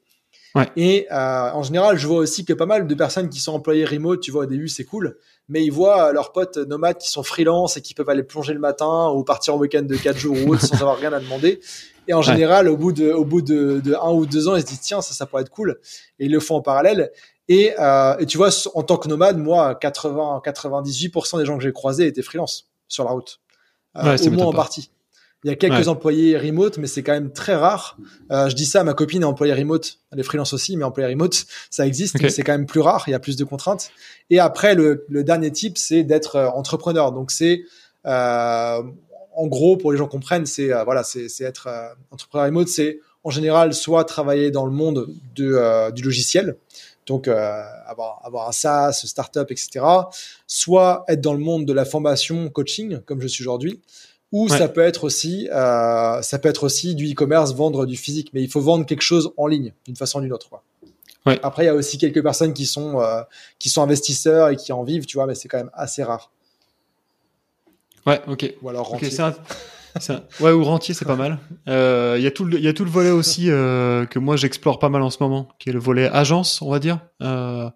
Et euh, en général, je vois aussi que pas mal de personnes qui sont employées remote, tu vois, au début, c'est cool, mais ils voient leurs potes nomades qui sont freelance et qui peuvent aller plonger le matin ou partir en week-end de 4 jours ou autre sans avoir rien à demander. Et en général, au bout de, au bout de, de, un ou deux ans, ils se disent tiens, ça, ça pourrait être cool. Et ils le font en parallèle. Et, euh, et tu vois, en tant que nomade, moi, 80, 98% des gens que j'ai croisés étaient freelance sur la route, euh, au moins en partie. Il y a quelques employés remote, mais c'est quand même très rare. Euh, je dis ça, ma copine est employée remote, elle est freelance aussi, mais employée remote, ça existe, mais c'est quand même plus rare. Il y a plus de contraintes. Et après, le, le dernier type, c'est d'être euh, entrepreneur. Donc c'est euh, en gros, pour les gens comprennent, c'est euh, voilà, c'est être entrepreneur remote, c'est en général soit travailler dans le monde de, du logiciel, donc avoir, avoir un SaaS, startup, etc. Soit être dans le monde de la formation, coaching, comme je suis aujourd'hui, ou ça peut être aussi, ça peut être aussi du e-commerce, vendre du physique, mais il faut vendre quelque chose en ligne, d'une façon ou d'une autre. Quoi. Après, il y a aussi quelques personnes qui sont, qui sont investisseurs et qui en vivent, tu vois, mais c'est quand même assez rare. Ouais, ok. Ou alors rentier. Ouais, ou rentier, c'est pas mal. Euh, Il y a tout le, il y a tout le volet aussi euh, que moi j'explore pas mal en ce moment, qui est le volet agence, on va dire. Euh,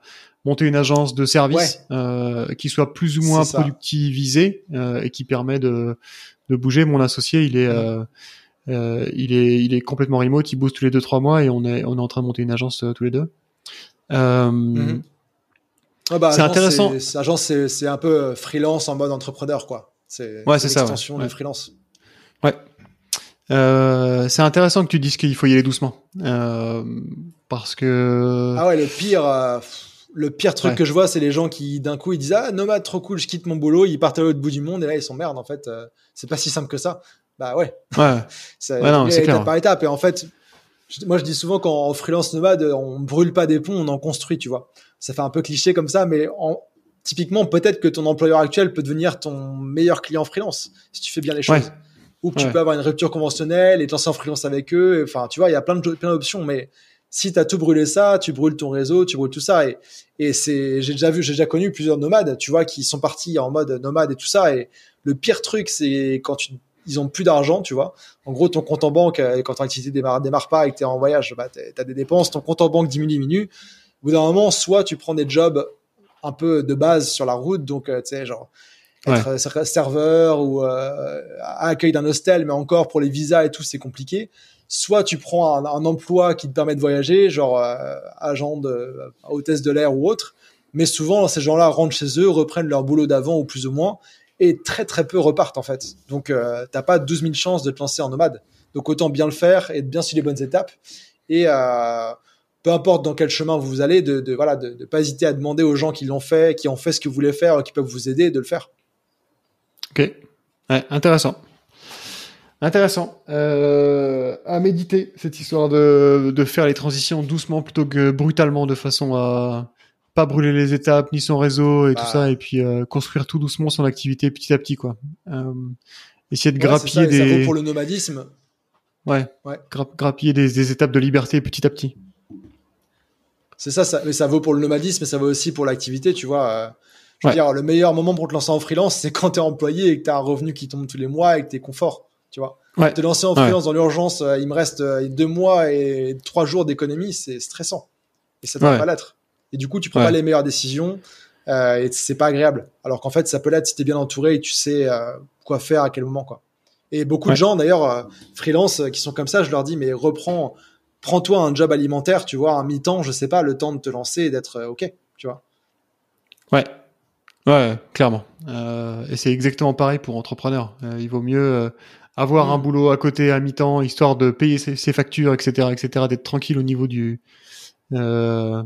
monter une agence de service euh, qui soit plus ou moins productivisée euh, et qui permet de, de bouger. Mon associé, il est, euh, euh, il est, il est complètement remote. Il bouge tous les deux trois mois et on est, on est en train de monter une agence tous les deux. Ah bah, c'est intéressant. Agence, c'est un peu freelance en mode entrepreneur, quoi. C'est ouais, c'est ça. L'extension du freelance. Ouais. Euh, c'est intéressant que tu dises qu'il faut y aller doucement. Euh, parce que. Ah ouais, le pire. Euh, le pire truc que je vois, c'est les gens qui, d'un coup, ils disent Ah, nomade, trop cool, je quitte mon boulot, ils partent à l'autre bout du monde, et là, ils sont merde, en fait, euh, c'est pas si simple que ça. Bah ouais. Ouais. <laughs> c'est étape par étape. Et en fait, moi, je dis souvent qu'en freelance nomade, on brûle pas des ponts, on en construit, tu vois. Ça fait un peu cliché comme ça, mais en, typiquement, peut-être que ton employeur actuel peut devenir ton meilleur client freelance si tu fais bien les choses. Ou que tu peux avoir une rupture conventionnelle et te lancer en freelance avec eux. Enfin, tu vois, il y a plein de plein d'options, mais si tu as tout brûlé ça, tu brûles ton réseau, tu brûles tout ça. Et, et c'est, j'ai déjà vu, j'ai déjà connu plusieurs nomades, tu vois, qui sont partis en mode nomade et tout ça. Et le pire truc, c'est quand tu, ils ont plus d'argent, tu vois. En gros, ton compte en banque, euh, quand ton activité démarre, démarre pas et que tu es en voyage, bah, tu as des dépenses, ton compte en banque diminue, diminue. Au bout d'un moment, soit tu prends des jobs un peu de base sur la route, donc euh, tu sais genre être serveur ou euh, accueil d'un hostel, mais encore pour les visas et tout c'est compliqué. Soit tu prends un, emploi qui te permet de voyager, genre euh, agent de hôtesse de l'air ou autre, mais souvent ces gens-là rentrent chez eux, reprennent leur boulot d'avant ou plus ou moins, et très très peu repartent en fait. Donc euh, t'as pas 12 000 chances de te lancer en nomade. Donc autant bien le faire et bien suivre les bonnes étapes. Et euh, peu importe dans quel chemin vous allez, de, de voilà, de, pas hésiter à demander aux gens qui l'ont fait, qui ont fait ce que vous voulez faire, qui peuvent vous aider, de le faire. Ok, ouais, intéressant. Intéressant. Euh, à méditer cette histoire de, de faire les transitions doucement plutôt que brutalement, de façon à pas brûler les étapes ni son réseau et tout bah. ça, et puis euh, construire tout doucement son activité petit à petit, quoi. Euh, essayer de ouais, grappiller ça, des. Ça vaut pour le nomadisme. Ouais. ouais. Gra grappiller des, des étapes de liberté petit à petit. C'est ça, ça, mais ça vaut pour le nomadisme, mais ça vaut aussi pour l'activité, tu vois. Je veux ouais. dire, le meilleur moment pour te lancer en freelance, c'est quand tu es employé et que tu as un revenu qui tombe tous les mois et que tu es confort, tu vois. Ouais. Te lancer en freelance dans l'urgence, euh, il me reste euh, deux mois et trois jours d'économie, c'est stressant. Et ça ne doit pas l'être. Et du coup, tu prends pas les meilleures décisions euh, et c'est pas agréable. Alors qu'en fait, ça peut l'être si tu es bien entouré et tu sais euh, quoi faire à quel moment, quoi. Et beaucoup de gens, d'ailleurs, euh, freelance, qui sont comme ça, je leur dis, mais reprends prends-toi un job alimentaire, tu vois, un mi-temps, je sais pas, le temps de te lancer et d'être OK, tu vois. Ouais. Ouais, clairement. Euh, et c'est exactement pareil pour entrepreneur. Euh, il vaut mieux euh, avoir mmh. un boulot à côté à mi-temps, histoire de payer ses, ses, factures, etc., etc., d'être tranquille au niveau du, euh,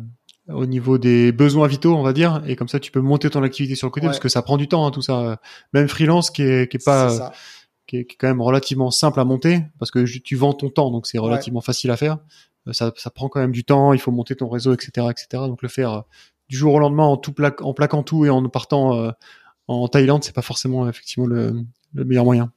au niveau des besoins vitaux, on va dire. Et comme ça, tu peux monter ton activité sur le côté, ouais. parce que ça prend du temps, hein, tout ça. Même freelance, qui est, qui est pas, qui est, qui est, quand même relativement simple à monter, parce que tu vends ton temps, donc c'est relativement ouais. facile à faire. Euh, ça, ça prend quand même du temps, il faut monter ton réseau, etc., etc. Donc le faire euh, du jour au lendemain en tout plaque, en plaquant tout et en partant euh, en Thaïlande, c'est pas forcément effectivement le, le meilleur moyen.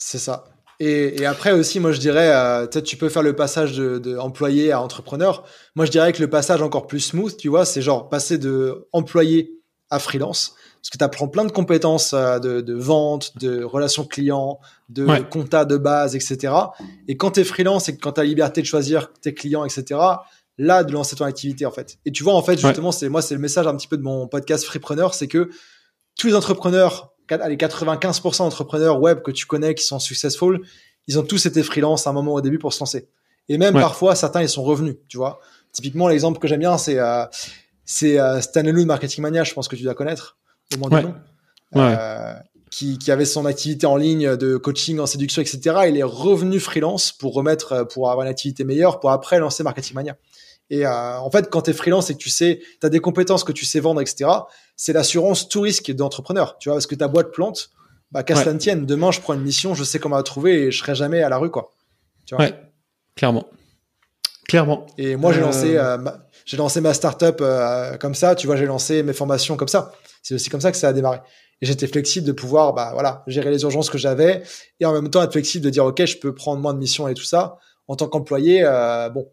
C'est ça. Et, et, après aussi, moi je dirais, euh, peut-être tu peux faire le passage de, de, employé à entrepreneur. Moi je dirais que le passage encore plus smooth, tu vois, c'est genre passer de employé à freelance, parce que tu apprends plein de compétences euh, de, de, vente, de relations clients, de ouais. compta de base, etc. Et quand tu es freelance et que quand tu as la liberté de choisir tes clients, etc., là de lancer ton activité en fait. Et tu vois en fait justement, ouais. c'est moi c'est le message un petit peu de mon podcast Freepreneur, c'est que tous les entrepreneurs allez, 95% d'entrepreneurs web que tu connais qui sont successful, ils ont tous été freelance à un moment au début pour se lancer. Et même ouais. parfois, certains, ils sont revenus, tu vois. Typiquement, l'exemple que j'aime bien, c'est euh, c'est euh, Stanley Lou de Marketing Mania, je pense que tu dois connaître, au moins ouais. du nom. Euh, qui, qui, avait son activité en ligne de coaching en séduction, etc. Il est revenu freelance pour remettre, pour avoir une activité meilleure, pour après lancer Marketing Mania. Et euh, en fait, quand tu es freelance et que tu sais, tu as des compétences que tu sais vendre, etc., c'est l'assurance tout risque d'entrepreneur. Tu vois, parce que ta boîte plante, bah, qu'à ouais. tienne, demain, je prends une mission, je sais comment la trouver et je serai jamais à la rue, quoi. Tu vois? Ouais, clairement. Clairement. Et moi, j'ai lancé, ma, j'ai lancé ma startup comme ça. Tu vois, j'ai lancé mes formations comme ça. C'est aussi comme ça que ça a démarré. Et j'étais flexible de pouvoir, bah voilà, gérer les urgences que j'avais et en même temps être flexible de dire, ok, je peux prendre moins de missions et tout ça. En tant qu'employé, bon,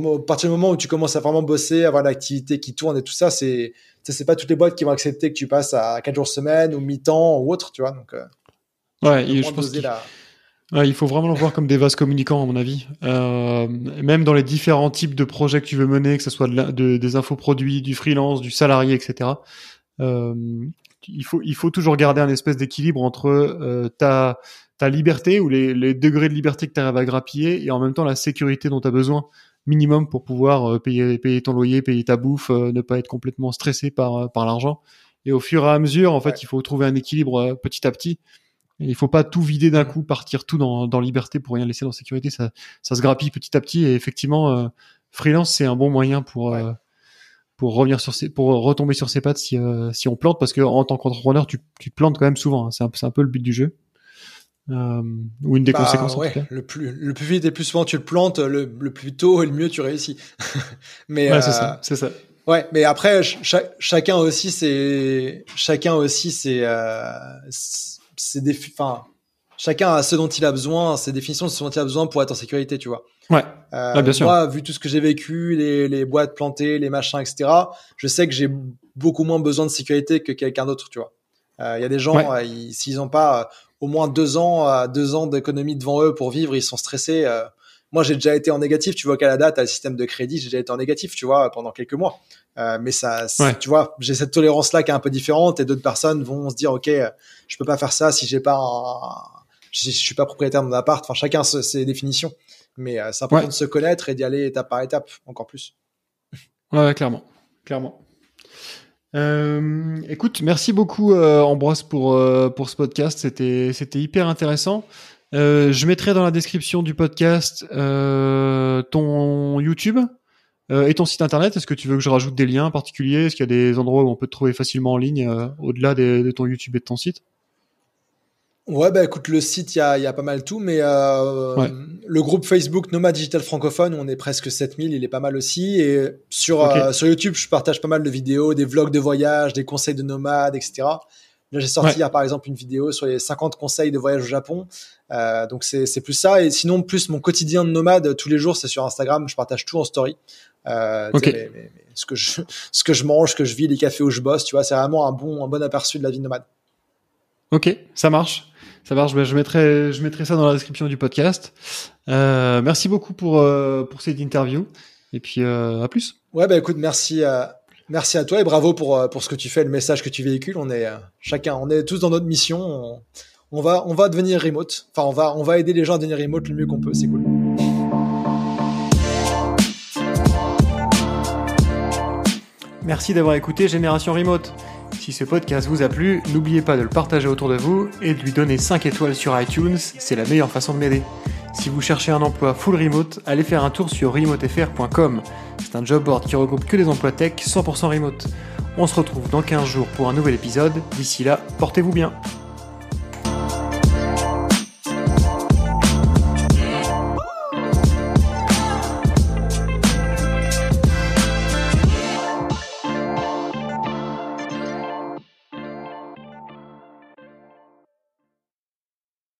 bon, à partir du moment où tu commences à vraiment bosser, avoir l'activité qui tourne et tout ça, c'est c'est pas toutes les boîtes qui vont accepter que tu passes à 4 jours semaine ou mi-temps ou autre, tu vois. Donc, euh, ouais, je pense il faut vraiment le voir comme des vases communicants, à mon avis. Euh, même dans les différents types de projets que tu veux mener, que ce soit de, des infoproduits, du freelance, du salarié, etc. Euh, il faut, il faut toujours garder un espèce d'équilibre entre euh, ta, ta liberté ou les, les degrés de liberté que tu arrives à grappiller et en même temps la sécurité dont tu as besoin minimum pour pouvoir euh, payer, payer ton loyer, payer ta bouffe, euh, ne pas être complètement stressé par, euh, par l'argent. Et au fur et à mesure, en fait, il faut trouver un équilibre petit à petit. Et il faut pas tout vider d'un coup, partir tout dans, dans liberté pour rien laisser dans sécurité. Ça, ça se grappille petit à petit. Et effectivement, freelance, c'est un bon moyen pour pour revenir sur ses, pour retomber sur ses pattes si si on plante, parce que en tant qu'entrepreneur, tu, tu te plantes quand même souvent. Hein. C'est un, un peu le but du jeu. Euh, ou une des bah, conséquences. Ouais, Le plus le plus vite et plus souvent tu le plantes, le, le plus tôt et le mieux tu réussis. <laughs> mais ouais, c'est ça, euh, c'est ça. Ouais, mais après chacun aussi c'est chacun aussi c'est euh, c'est des enfin chacun a ce dont il a besoin, ses définitions de ce dont il a besoin pour être en sécurité, tu vois. Ouais. Euh, bien sûr. Moi, vu tout ce que j'ai vécu, les, les boîtes plantées, les machins, etc., je sais que j'ai beaucoup moins besoin de sécurité que quelqu'un d'autre, tu vois. Il y a des gens, s'ils n'ont pas au moins deux ans, à deux ans d'économie devant eux pour vivre, ils sont stressés. Euh. moi, j'ai déjà été en négatif. Tu vois qu'à la date, le système de crédit, j'ai déjà été en négatif, tu vois, pendant quelques mois. Euh, mais ça, tu vois, j'ai cette tolérance-là qui est un peu différente et d'autres personnes vont se dire, OK, je peux pas faire ça si j'ai pas je, suis pas propriétaire de mon appart. Enfin, chacun ses définitions. Mais euh, c'est important de se connaître et d'y aller étape par étape, encore plus. Ouais, clairement. Clairement. Euh, écoute, merci beaucoup euh, Ambroise pour euh, pour ce podcast. C'était c'était hyper intéressant. Euh, je mettrai dans la description du podcast euh, ton YouTube et ton site internet. Est-ce que tu veux que je rajoute des liens particuliers? Est-ce qu'il y a des endroits où on peut te trouver facilement en ligne au-delà de ton YouTube et de ton site? Ouais, bah écoute, le site, il y a, y a, pas mal tout, mais euh, le groupe Facebook Nomad Digital Francophone, on est presque 7000, il est pas mal aussi. Et sur, euh, sur YouTube, je partage pas mal de vidéos, des vlogs de voyage, des conseils de nomades, etc. Là, j'ai sorti hier, par exemple, une vidéo sur les 50 conseils de voyage au Japon. Euh, donc, c'est plus ça. Et sinon, plus mon quotidien de nomade, tous les jours, c'est sur Instagram. Je partage tout en story. Euh, ce, que je, <laughs> ce que je mange, ce que je vis, les cafés où je bosse, tu vois, c'est vraiment un bon, un bon aperçu de la vie nomade. Ok, ça marche. Ça marche. Ben, je mettrai, je mettrai ça dans la description du podcast. Euh, merci beaucoup pour euh, pour cette interview. Et puis euh, à plus. Ouais, bah écoute, merci. Merci à toi et bravo pour pour ce que tu fais, le message que tu véhicules. On est chacun, on est tous dans notre mission. On, on, va on va devenir remote. Enfin, on va on va aider les gens à devenir remote le mieux qu'on peut. C'est cool. Merci d'avoir écouté Génération Remote. Si ce podcast vous a plu, n'oubliez pas de le partager autour de vous et de lui donner 5 étoiles sur iTunes, c'est la meilleure façon de m'aider. Si vous cherchez un emploi full remote, allez faire un tour sur remotefr.com. C'est un job board qui regroupe que des emplois tech 100% remote. On se retrouve dans 15 jours pour un nouvel épisode. D'ici là, portez-vous bien.